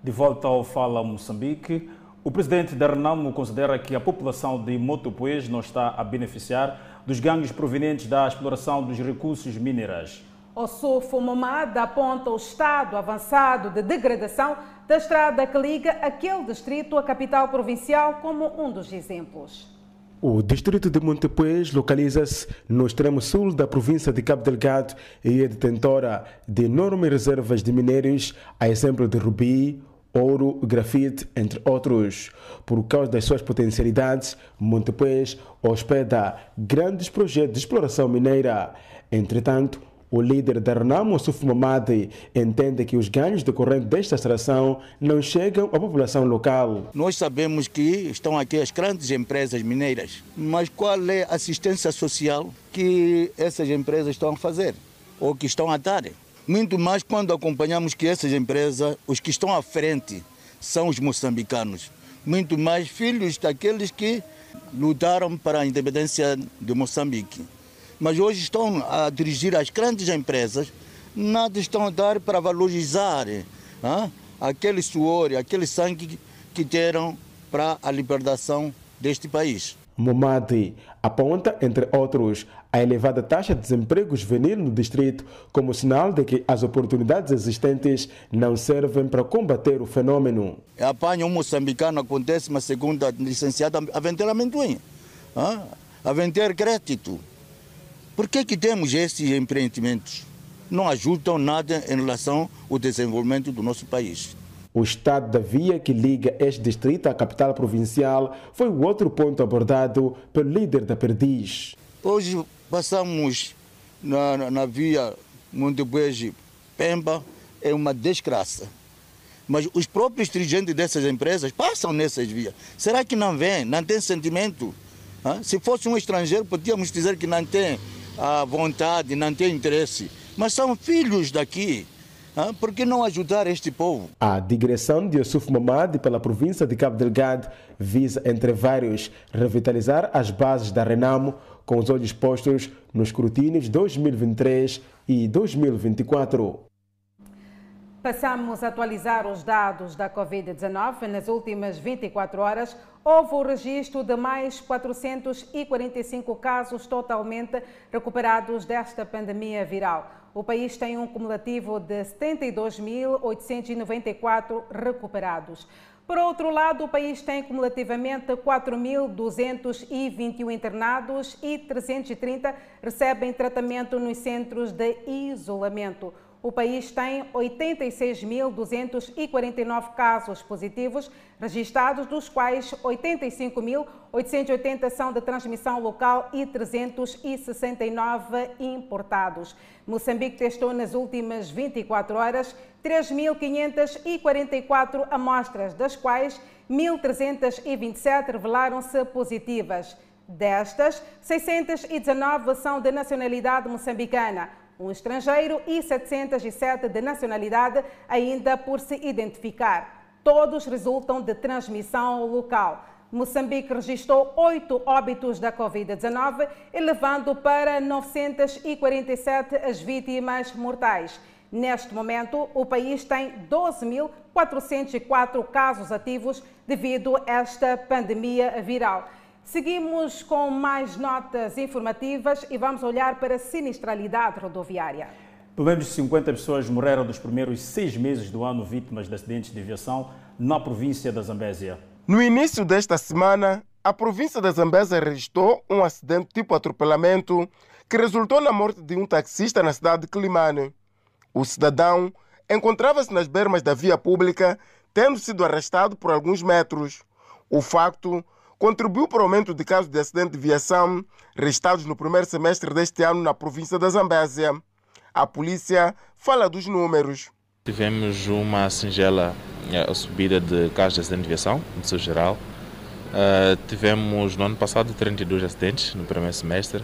De volta ao Fala Moçambique, o presidente da Renamo considera que a população de Motopoês não está a beneficiar dos ganhos provenientes da exploração dos recursos minerais. O Sufo Momada aponta o estado avançado de degradação da estrada que liga aquele distrito à capital provincial como um dos exemplos. O distrito de Montepuez localiza-se no extremo sul da província de Cabo Delgado e é detentora de enormes reservas de minérios, a exemplo de rubi, ouro, grafite, entre outros. Por causa das suas potencialidades, Montepuez hospeda grandes projetos de exploração mineira. Entretanto, o líder da Renamo, Suf Mamadi, entende que os ganhos decorrentes desta extração não chegam à população local. Nós sabemos que estão aqui as grandes empresas mineiras, mas qual é a assistência social que essas empresas estão a fazer ou que estão a dar? Muito mais quando acompanhamos que essas empresas, os que estão à frente, são os moçambicanos. Muito mais filhos daqueles que lutaram para a independência de Moçambique. Mas hoje estão a dirigir as grandes empresas, nada estão a dar para valorizar hein, aquele suor, aquele sangue que deram para a libertação deste país. Momadi aponta, entre outros, a elevada taxa de desemprego juvenil no distrito como sinal de que as oportunidades existentes não servem para combater o fenômeno. Apanha um moçambicano, uma segunda licenciada a vender amendoim, a vender crédito. Por que, que temos esses empreendimentos? Não ajudam nada em relação ao desenvolvimento do nosso país. O estado da via que liga este distrito à capital provincial foi o outro ponto abordado pelo líder da Perdiz. Hoje passamos na, na, na via Montebuege-Pemba, é uma desgraça. Mas os próprios dirigentes dessas empresas passam nessas vias. Será que não vêm, não tem sentimento? Se fosse um estrangeiro, podíamos dizer que não tem a vontade, não tem interesse. Mas são filhos daqui. Ah, por que não ajudar este povo? A digressão de Yusuf Mamadi pela província de Cabo Delgado visa, entre vários, revitalizar as bases da Renamo com os olhos postos nos escrutínios 2023 e 2024. Passamos a atualizar os dados da Covid-19. Nas últimas 24 horas, houve o registro de mais 445 casos totalmente recuperados desta pandemia viral. O país tem um cumulativo de 72.894 recuperados. Por outro lado, o país tem cumulativamente 4.221 internados e 330 recebem tratamento nos centros de isolamento. O país tem 86.249 casos positivos registrados, dos quais 85.880 são de transmissão local e 369 importados. Moçambique testou nas últimas 24 horas 3.544 amostras, das quais 1.327 revelaram-se positivas. Destas, 619 são de nacionalidade moçambicana, um estrangeiro e 707 de nacionalidade ainda por se identificar. Todos resultam de transmissão local. Moçambique registrou oito óbitos da Covid-19, elevando para 947 as vítimas mortais. Neste momento, o país tem 12.404 casos ativos devido a esta pandemia viral. Seguimos com mais notas informativas e vamos olhar para a sinistralidade rodoviária. Pelo menos 50 pessoas morreram nos primeiros seis meses do ano vítimas de acidentes de aviação na província da Zambésia. No início desta semana, a província da Zambésia registrou um acidente tipo atropelamento que resultou na morte de um taxista na cidade de Climane. O cidadão encontrava-se nas bermas da via pública, tendo sido arrastado por alguns metros. O facto contribuiu para o aumento de casos de acidente de viação registrados no primeiro semestre deste ano na província da Zambésia. A polícia fala dos números. Tivemos uma singela uh, subida de casos de acidente de viação, no seu geral. Uh, tivemos no ano passado 32 acidentes no primeiro semestre.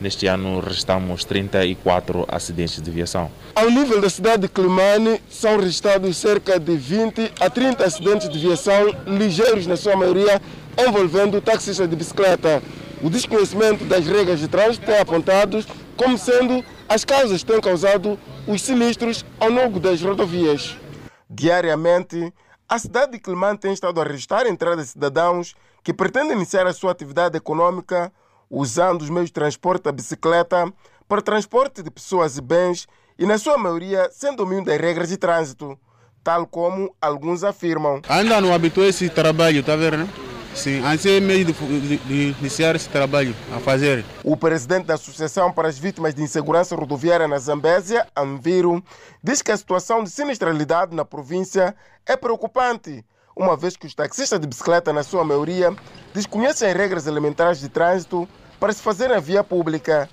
Neste ano registramos 34 acidentes de viação. Ao nível da cidade de Climane, são registrados cerca de 20 a 30 acidentes de viação ligeiros, na sua maioria, envolvendo taxistas de bicicleta. O desconhecimento das regras de trânsito é apontado como sendo as causas que têm causado os sinistros ao longo das rodovias. Diariamente, a cidade de Climane tem estado a registrar a entrada de cidadãos que pretendem iniciar a sua atividade econômica usando os meios de transporte da bicicleta para transporte de pessoas e bens e, na sua maioria, sem domínio das regras de trânsito, tal como alguns afirmam. Ainda não habituei esse trabalho, está vendo, né? Sim, antes é meio de, de, de, iniciar esse trabalho a fazer. O presidente da Associação para as Vítimas de Insegurança Rodoviária na Zambésia, Anviro, diz que a situação de sinistralidade na província é preocupante, uma vez que os taxistas de bicicleta, na sua maioria, desconhecem as regras elementares de trânsito para se fazer na via pública.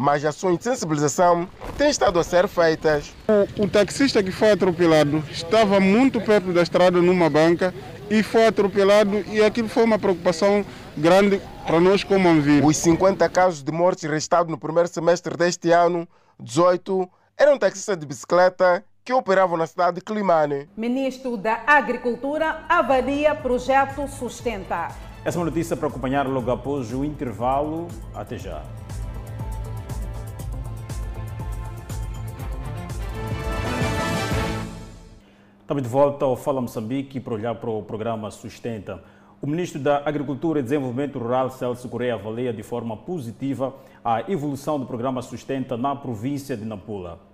Mas ações de sensibilização têm estado a ser feitas. O, o taxista que foi atropelado estava muito perto da estrada numa banca e foi atropelado e aquilo foi uma preocupação grande para nós como Anvir. Os 50 casos de mortes registrados no primeiro semestre deste ano, 18 eram taxistas de bicicleta que operavam na cidade de Climane. Ministro da Agricultura avalia projeto Sustenta. Essa é uma notícia para acompanhar logo após o intervalo. Até já. Estamos de volta ao Fala Moçambique para olhar para o programa Sustenta. O ministro da Agricultura e Desenvolvimento Rural, Celso Correia, avalia de forma positiva a evolução do programa Sustenta na província de Nampula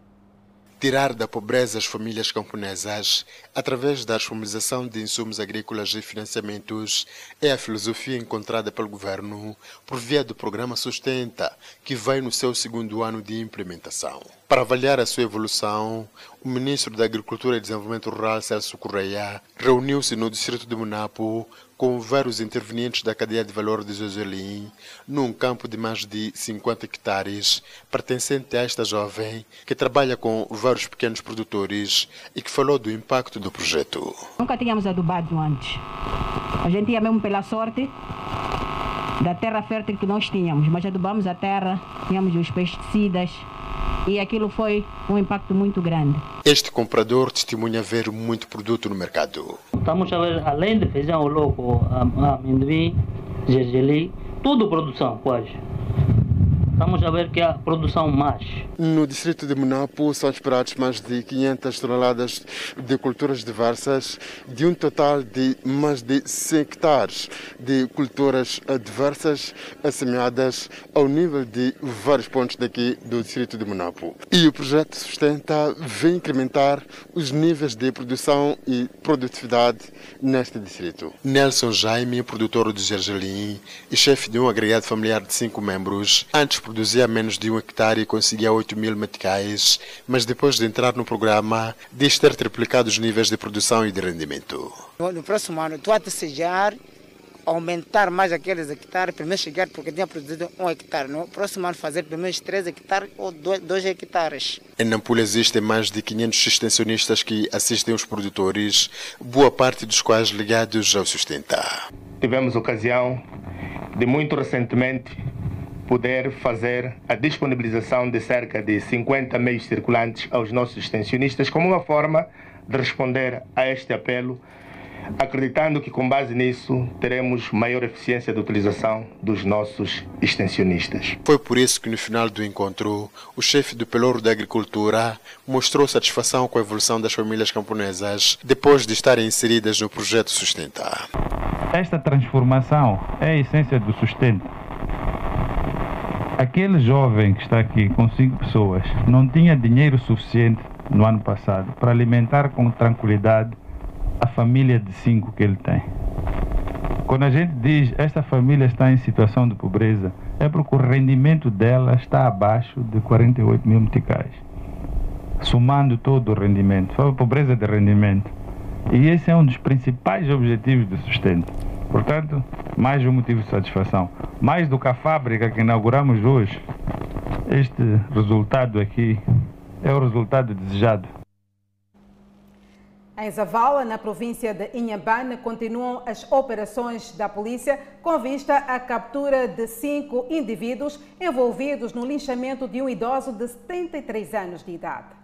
tirar da pobreza as famílias camponesas através da disponibilização de insumos agrícolas e financiamentos é a filosofia encontrada pelo governo por via do programa Sustenta, que vai no seu segundo ano de implementação. Para avaliar a sua evolução, o ministro da Agricultura e Desenvolvimento Rural, Celso Correia, reuniu-se no distrito de Munapo com vários intervenientes da cadeia de valor de Joselim, num campo de mais de 50 hectares, pertencente a esta jovem que trabalha com vários pequenos produtores e que falou do impacto do projeto. Nunca tínhamos adubado antes. A gente ia mesmo pela sorte da terra fértil que nós tínhamos, mas adubamos a terra, tínhamos os pesticidas, e aquilo foi um impacto muito grande. Este comprador testemunha ver muito produto no mercado. Estamos além de feijão, louco, amendoim, gergelim, tudo produção quase. Estamos a ver que há produção mais. No distrito de Monapo são esperados mais de 500 toneladas de culturas diversas, de um total de mais de 100 hectares de culturas diversas semeadas ao nível de vários pontos daqui do distrito de Monapo. E o projeto Sustenta vem incrementar os níveis de produção e produtividade neste distrito. Nelson Jaime, produtor de gergelim e chefe de um agregado familiar de cinco membros, antes produzia menos de um hectare e conseguia 8 mil meticais, mas depois de entrar no programa, diz ter triplicado os níveis de produção e de rendimento. No próximo ano, estou a desejar aumentar mais aqueles hectares, primeiro chegar porque tinha produzido um hectare. No próximo ano fazer pelo menos 3 hectares ou 2 hectares. Em Nampula existem mais de 500 extensionistas que assistem os produtores, boa parte dos quais ligados ao Sustenta. Tivemos ocasião de muito recentemente poder fazer a disponibilização de cerca de 50 meios circulantes aos nossos extensionistas como uma forma de responder a este apelo acreditando que com base nisso teremos maior eficiência de utilização dos nossos extensionistas. Foi por isso que no final do encontro, o chefe do Pelouro da Agricultura mostrou satisfação com a evolução das famílias camponesas depois de estarem inseridas no projeto Sustenta. Esta transformação é a essência do sustento. Aquele jovem que está aqui com cinco pessoas não tinha dinheiro suficiente no ano passado para alimentar com tranquilidade a família de cinco que ele tem. Quando a gente diz esta família está em situação de pobreza, é porque o rendimento dela está abaixo de 48 mil meticais. Somando todo o rendimento, foi a pobreza de rendimento. E esse é um dos principais objetivos do sustento. Portanto, mais um motivo de satisfação. Mais do que a fábrica que inauguramos hoje, este resultado aqui é o resultado desejado. Em Zavala, na província de Inhambane, continuam as operações da polícia com vista à captura de cinco indivíduos envolvidos no linchamento de um idoso de 73 anos de idade.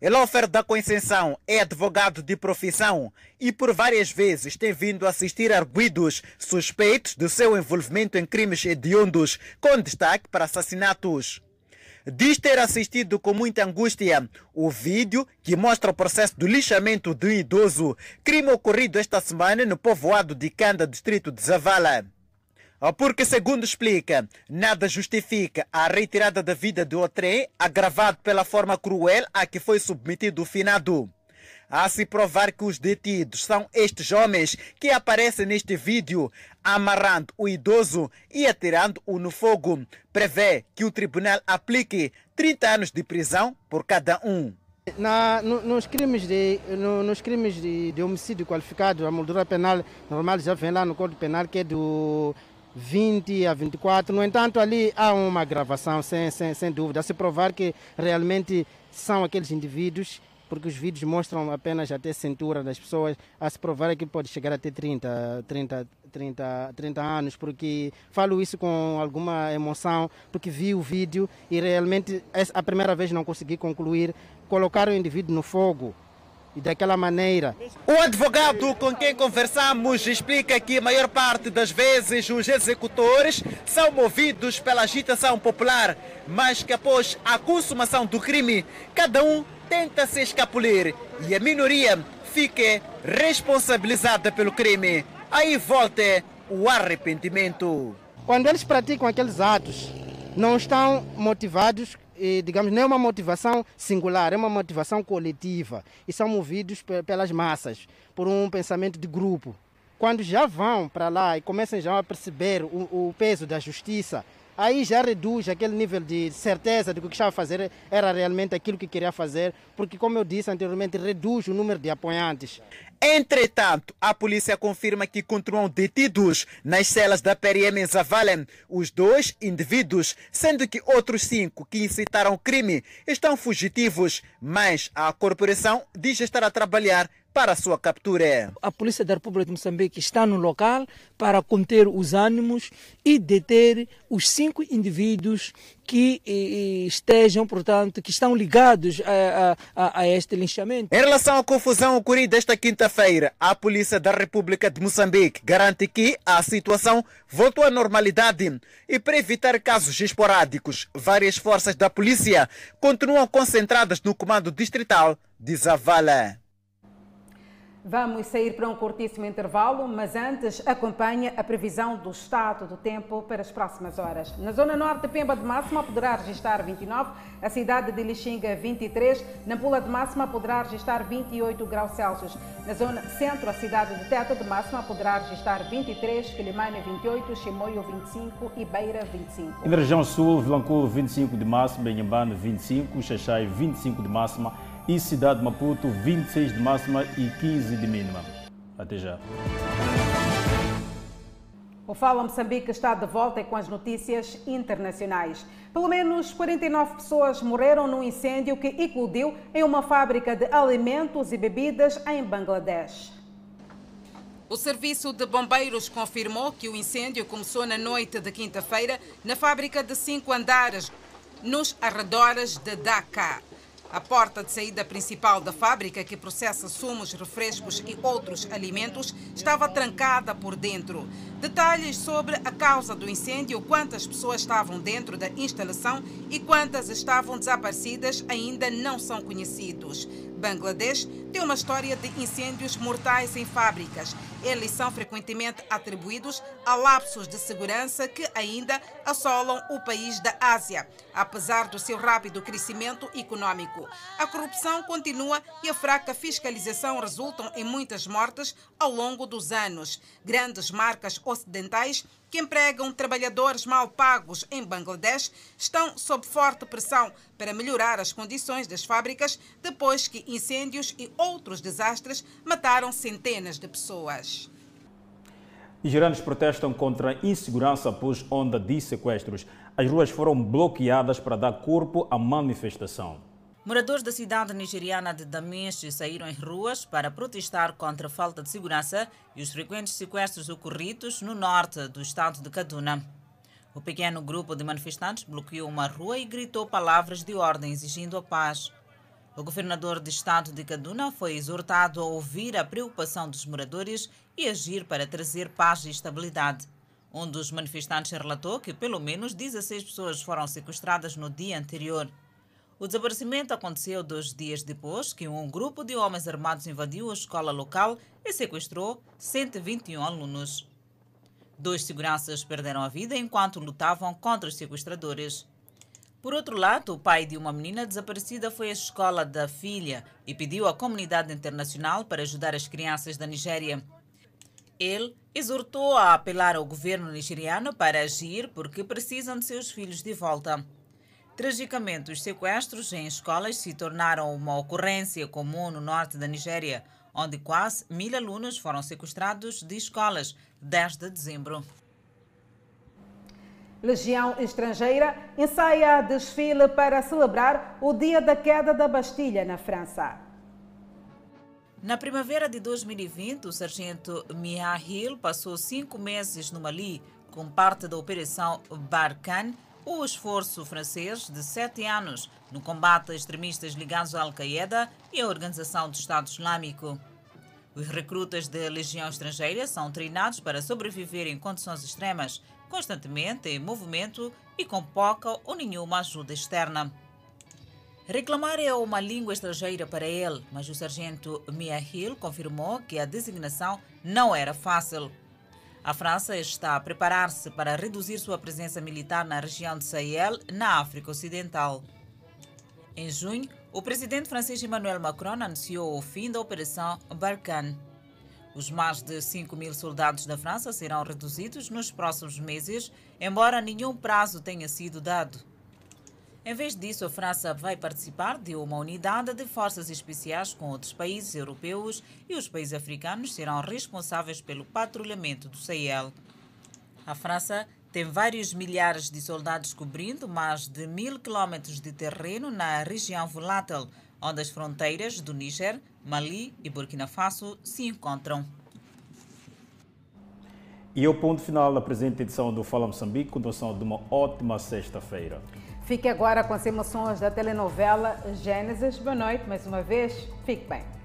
Elofer da Conceição é advogado de profissão e por várias vezes tem vindo a assistir arguidos suspeitos de seu envolvimento em crimes hediondos, com destaque para assassinatos diz ter assistido com muita angústia o vídeo que mostra o processo do lixamento de um idoso, crime ocorrido esta semana no povoado de Canda, distrito de Zavala. Porque, segundo explica, nada justifica a retirada da vida de Otré, agravado pela forma cruel a que foi submetido o finado a se provar que os detidos são estes homens que aparecem neste vídeo, amarrando o idoso e atirando-o no fogo. Prevê que o tribunal aplique 30 anos de prisão por cada um. Na, no, nos crimes, de, no, nos crimes de, de, homicídio qualificado, a moldura penal normal já vem lá no Código Penal, que é do 20 a 24. No entanto, ali há uma gravação, sem, sem, sem dúvida, a se provar que realmente são aqueles indivíduos porque os vídeos mostram apenas até cintura das pessoas, a se provar que pode chegar até 30, 30, 30, 30 anos, porque falo isso com alguma emoção, porque vi o vídeo e realmente a primeira vez não consegui concluir, colocar o indivíduo no fogo, e daquela maneira. O advogado com quem conversamos explica que a maior parte das vezes os executores são movidos pela agitação popular, mas que após a consumação do crime, cada um tenta se escapulir e a minoria fique responsabilizada pelo crime. Aí volta o arrependimento. Quando eles praticam aqueles atos, não estão motivados, digamos, não é uma motivação singular, é uma motivação coletiva e são movidos pelas massas, por um pensamento de grupo. Quando já vão para lá e começam já a perceber o, o peso da justiça, aí já reduz aquele nível de certeza de que o que estava a fazer era realmente aquilo que queria fazer, porque, como eu disse anteriormente, reduz o número de apoiantes. Entretanto, a polícia confirma que continuam detidos nas celas da PRM em Zavalem os dois indivíduos, sendo que outros cinco que incitaram o crime estão fugitivos, mas a corporação diz estar a trabalhar para a sua captura. A Polícia da República de Moçambique está no local para conter os ânimos e deter os cinco indivíduos que eh, estejam, portanto, que estão ligados a, a, a, este linchamento. Em relação à confusão ocorrida esta quinta-feira, a Polícia da República de Moçambique garante que a situação voltou à normalidade e para evitar casos esporádicos, várias forças da polícia continuam concentradas no comando distrital de Zavala. Vamos sair para um curtíssimo intervalo, mas antes acompanha a previsão do estado do tempo para as próximas horas. Na zona norte, Pemba de máxima poderá registrar 29, a cidade de Lixinga 23, Nampula de máxima poderá registrar 28 graus Celsius. Na zona centro, a cidade de Teta de máxima poderá registrar 23, Quilimane 28, Chimoio 25 e Beira 25. E na região sul, Vilanculo 25 de máxima, Inhambane 25, Xaxai 25 de máxima, e Cidade de Maputo 26 de máxima e 15 de mínima. Até já. O Fala Moçambique está de volta com as notícias internacionais. Pelo menos 49 pessoas morreram num incêndio que eclodiu em uma fábrica de alimentos e bebidas em Bangladesh. O Serviço de Bombeiros confirmou que o incêndio começou na noite de quinta-feira na fábrica de cinco andares, nos arredores de Dhaka. A porta de saída principal da fábrica, que processa sumos, refrescos e outros alimentos, estava trancada por dentro. Detalhes sobre a causa do incêndio, quantas pessoas estavam dentro da instalação e quantas estavam desaparecidas ainda não são conhecidos. Bangladesh tem uma história de incêndios mortais em fábricas. Eles são frequentemente atribuídos a lapsos de segurança que ainda assolam o país da Ásia, apesar do seu rápido crescimento econômico. A corrupção continua e a fraca fiscalização resultam em muitas mortes ao longo dos anos. Grandes marcas ocidentais que empregam trabalhadores mal pagos em Bangladesh estão sob forte pressão para melhorar as condições das fábricas depois que incêndios e outros desastres mataram centenas de pessoas. Nigerianos protestam contra a insegurança após onda de sequestros. As ruas foram bloqueadas para dar corpo à manifestação. Moradores da cidade nigeriana de Damesh saíram em ruas para protestar contra a falta de segurança e os frequentes sequestros ocorridos no norte do estado de Kaduna. O pequeno grupo de manifestantes bloqueou uma rua e gritou palavras de ordem exigindo a paz. O governador do estado de Kaduna foi exortado a ouvir a preocupação dos moradores e agir para trazer paz e estabilidade. Um dos manifestantes relatou que pelo menos 16 pessoas foram sequestradas no dia anterior. O desaparecimento aconteceu dois dias depois que um grupo de homens armados invadiu a escola local e sequestrou 121 alunos. Dois seguranças perderam a vida enquanto lutavam contra os sequestradores. Por outro lado, o pai de uma menina desaparecida foi à escola da filha e pediu à comunidade internacional para ajudar as crianças da Nigéria. Ele exortou a apelar ao governo nigeriano para agir porque precisam de seus filhos de volta. Tragicamente, os sequestros em escolas se tornaram uma ocorrência comum no norte da Nigéria, onde quase mil alunos foram sequestrados de escolas desde dezembro. Legião Estrangeira ensaia desfile para celebrar o dia da queda da Bastilha na França. Na primavera de 2020, o sargento Mia Hill passou cinco meses no Mali com parte da Operação Barkhane, o esforço francês de sete anos no combate a extremistas ligados à Al-Qaeda e à Organização do Estado Islâmico. Os recrutas da Legião Estrangeira são treinados para sobreviver em condições extremas, constantemente em movimento e com pouca ou nenhuma ajuda externa. Reclamar é uma língua estrangeira para ele, mas o sargento Mia Hill confirmou que a designação não era fácil. A França está a preparar-se para reduzir sua presença militar na região de Sahel, na África Ocidental. Em junho, o presidente francês Emmanuel Macron anunciou o fim da Operação Barkhane. Os mais de 5 mil soldados da França serão reduzidos nos próximos meses, embora nenhum prazo tenha sido dado. Em vez disso, a França vai participar de uma unidade de forças especiais com outros países europeus e os países africanos serão responsáveis pelo patrulhamento do Sahel. A França tem vários milhares de soldados cobrindo mais de mil quilômetros de terreno na região volátil, onde as fronteiras do Níger, Mali e Burkina Faso se encontram. E é o ponto final da presente edição do Fala Moçambique, com noção de uma ótima sexta-feira. Fique agora com as emoções da telenovela Gênesis. Boa noite, mais uma vez. Fique bem.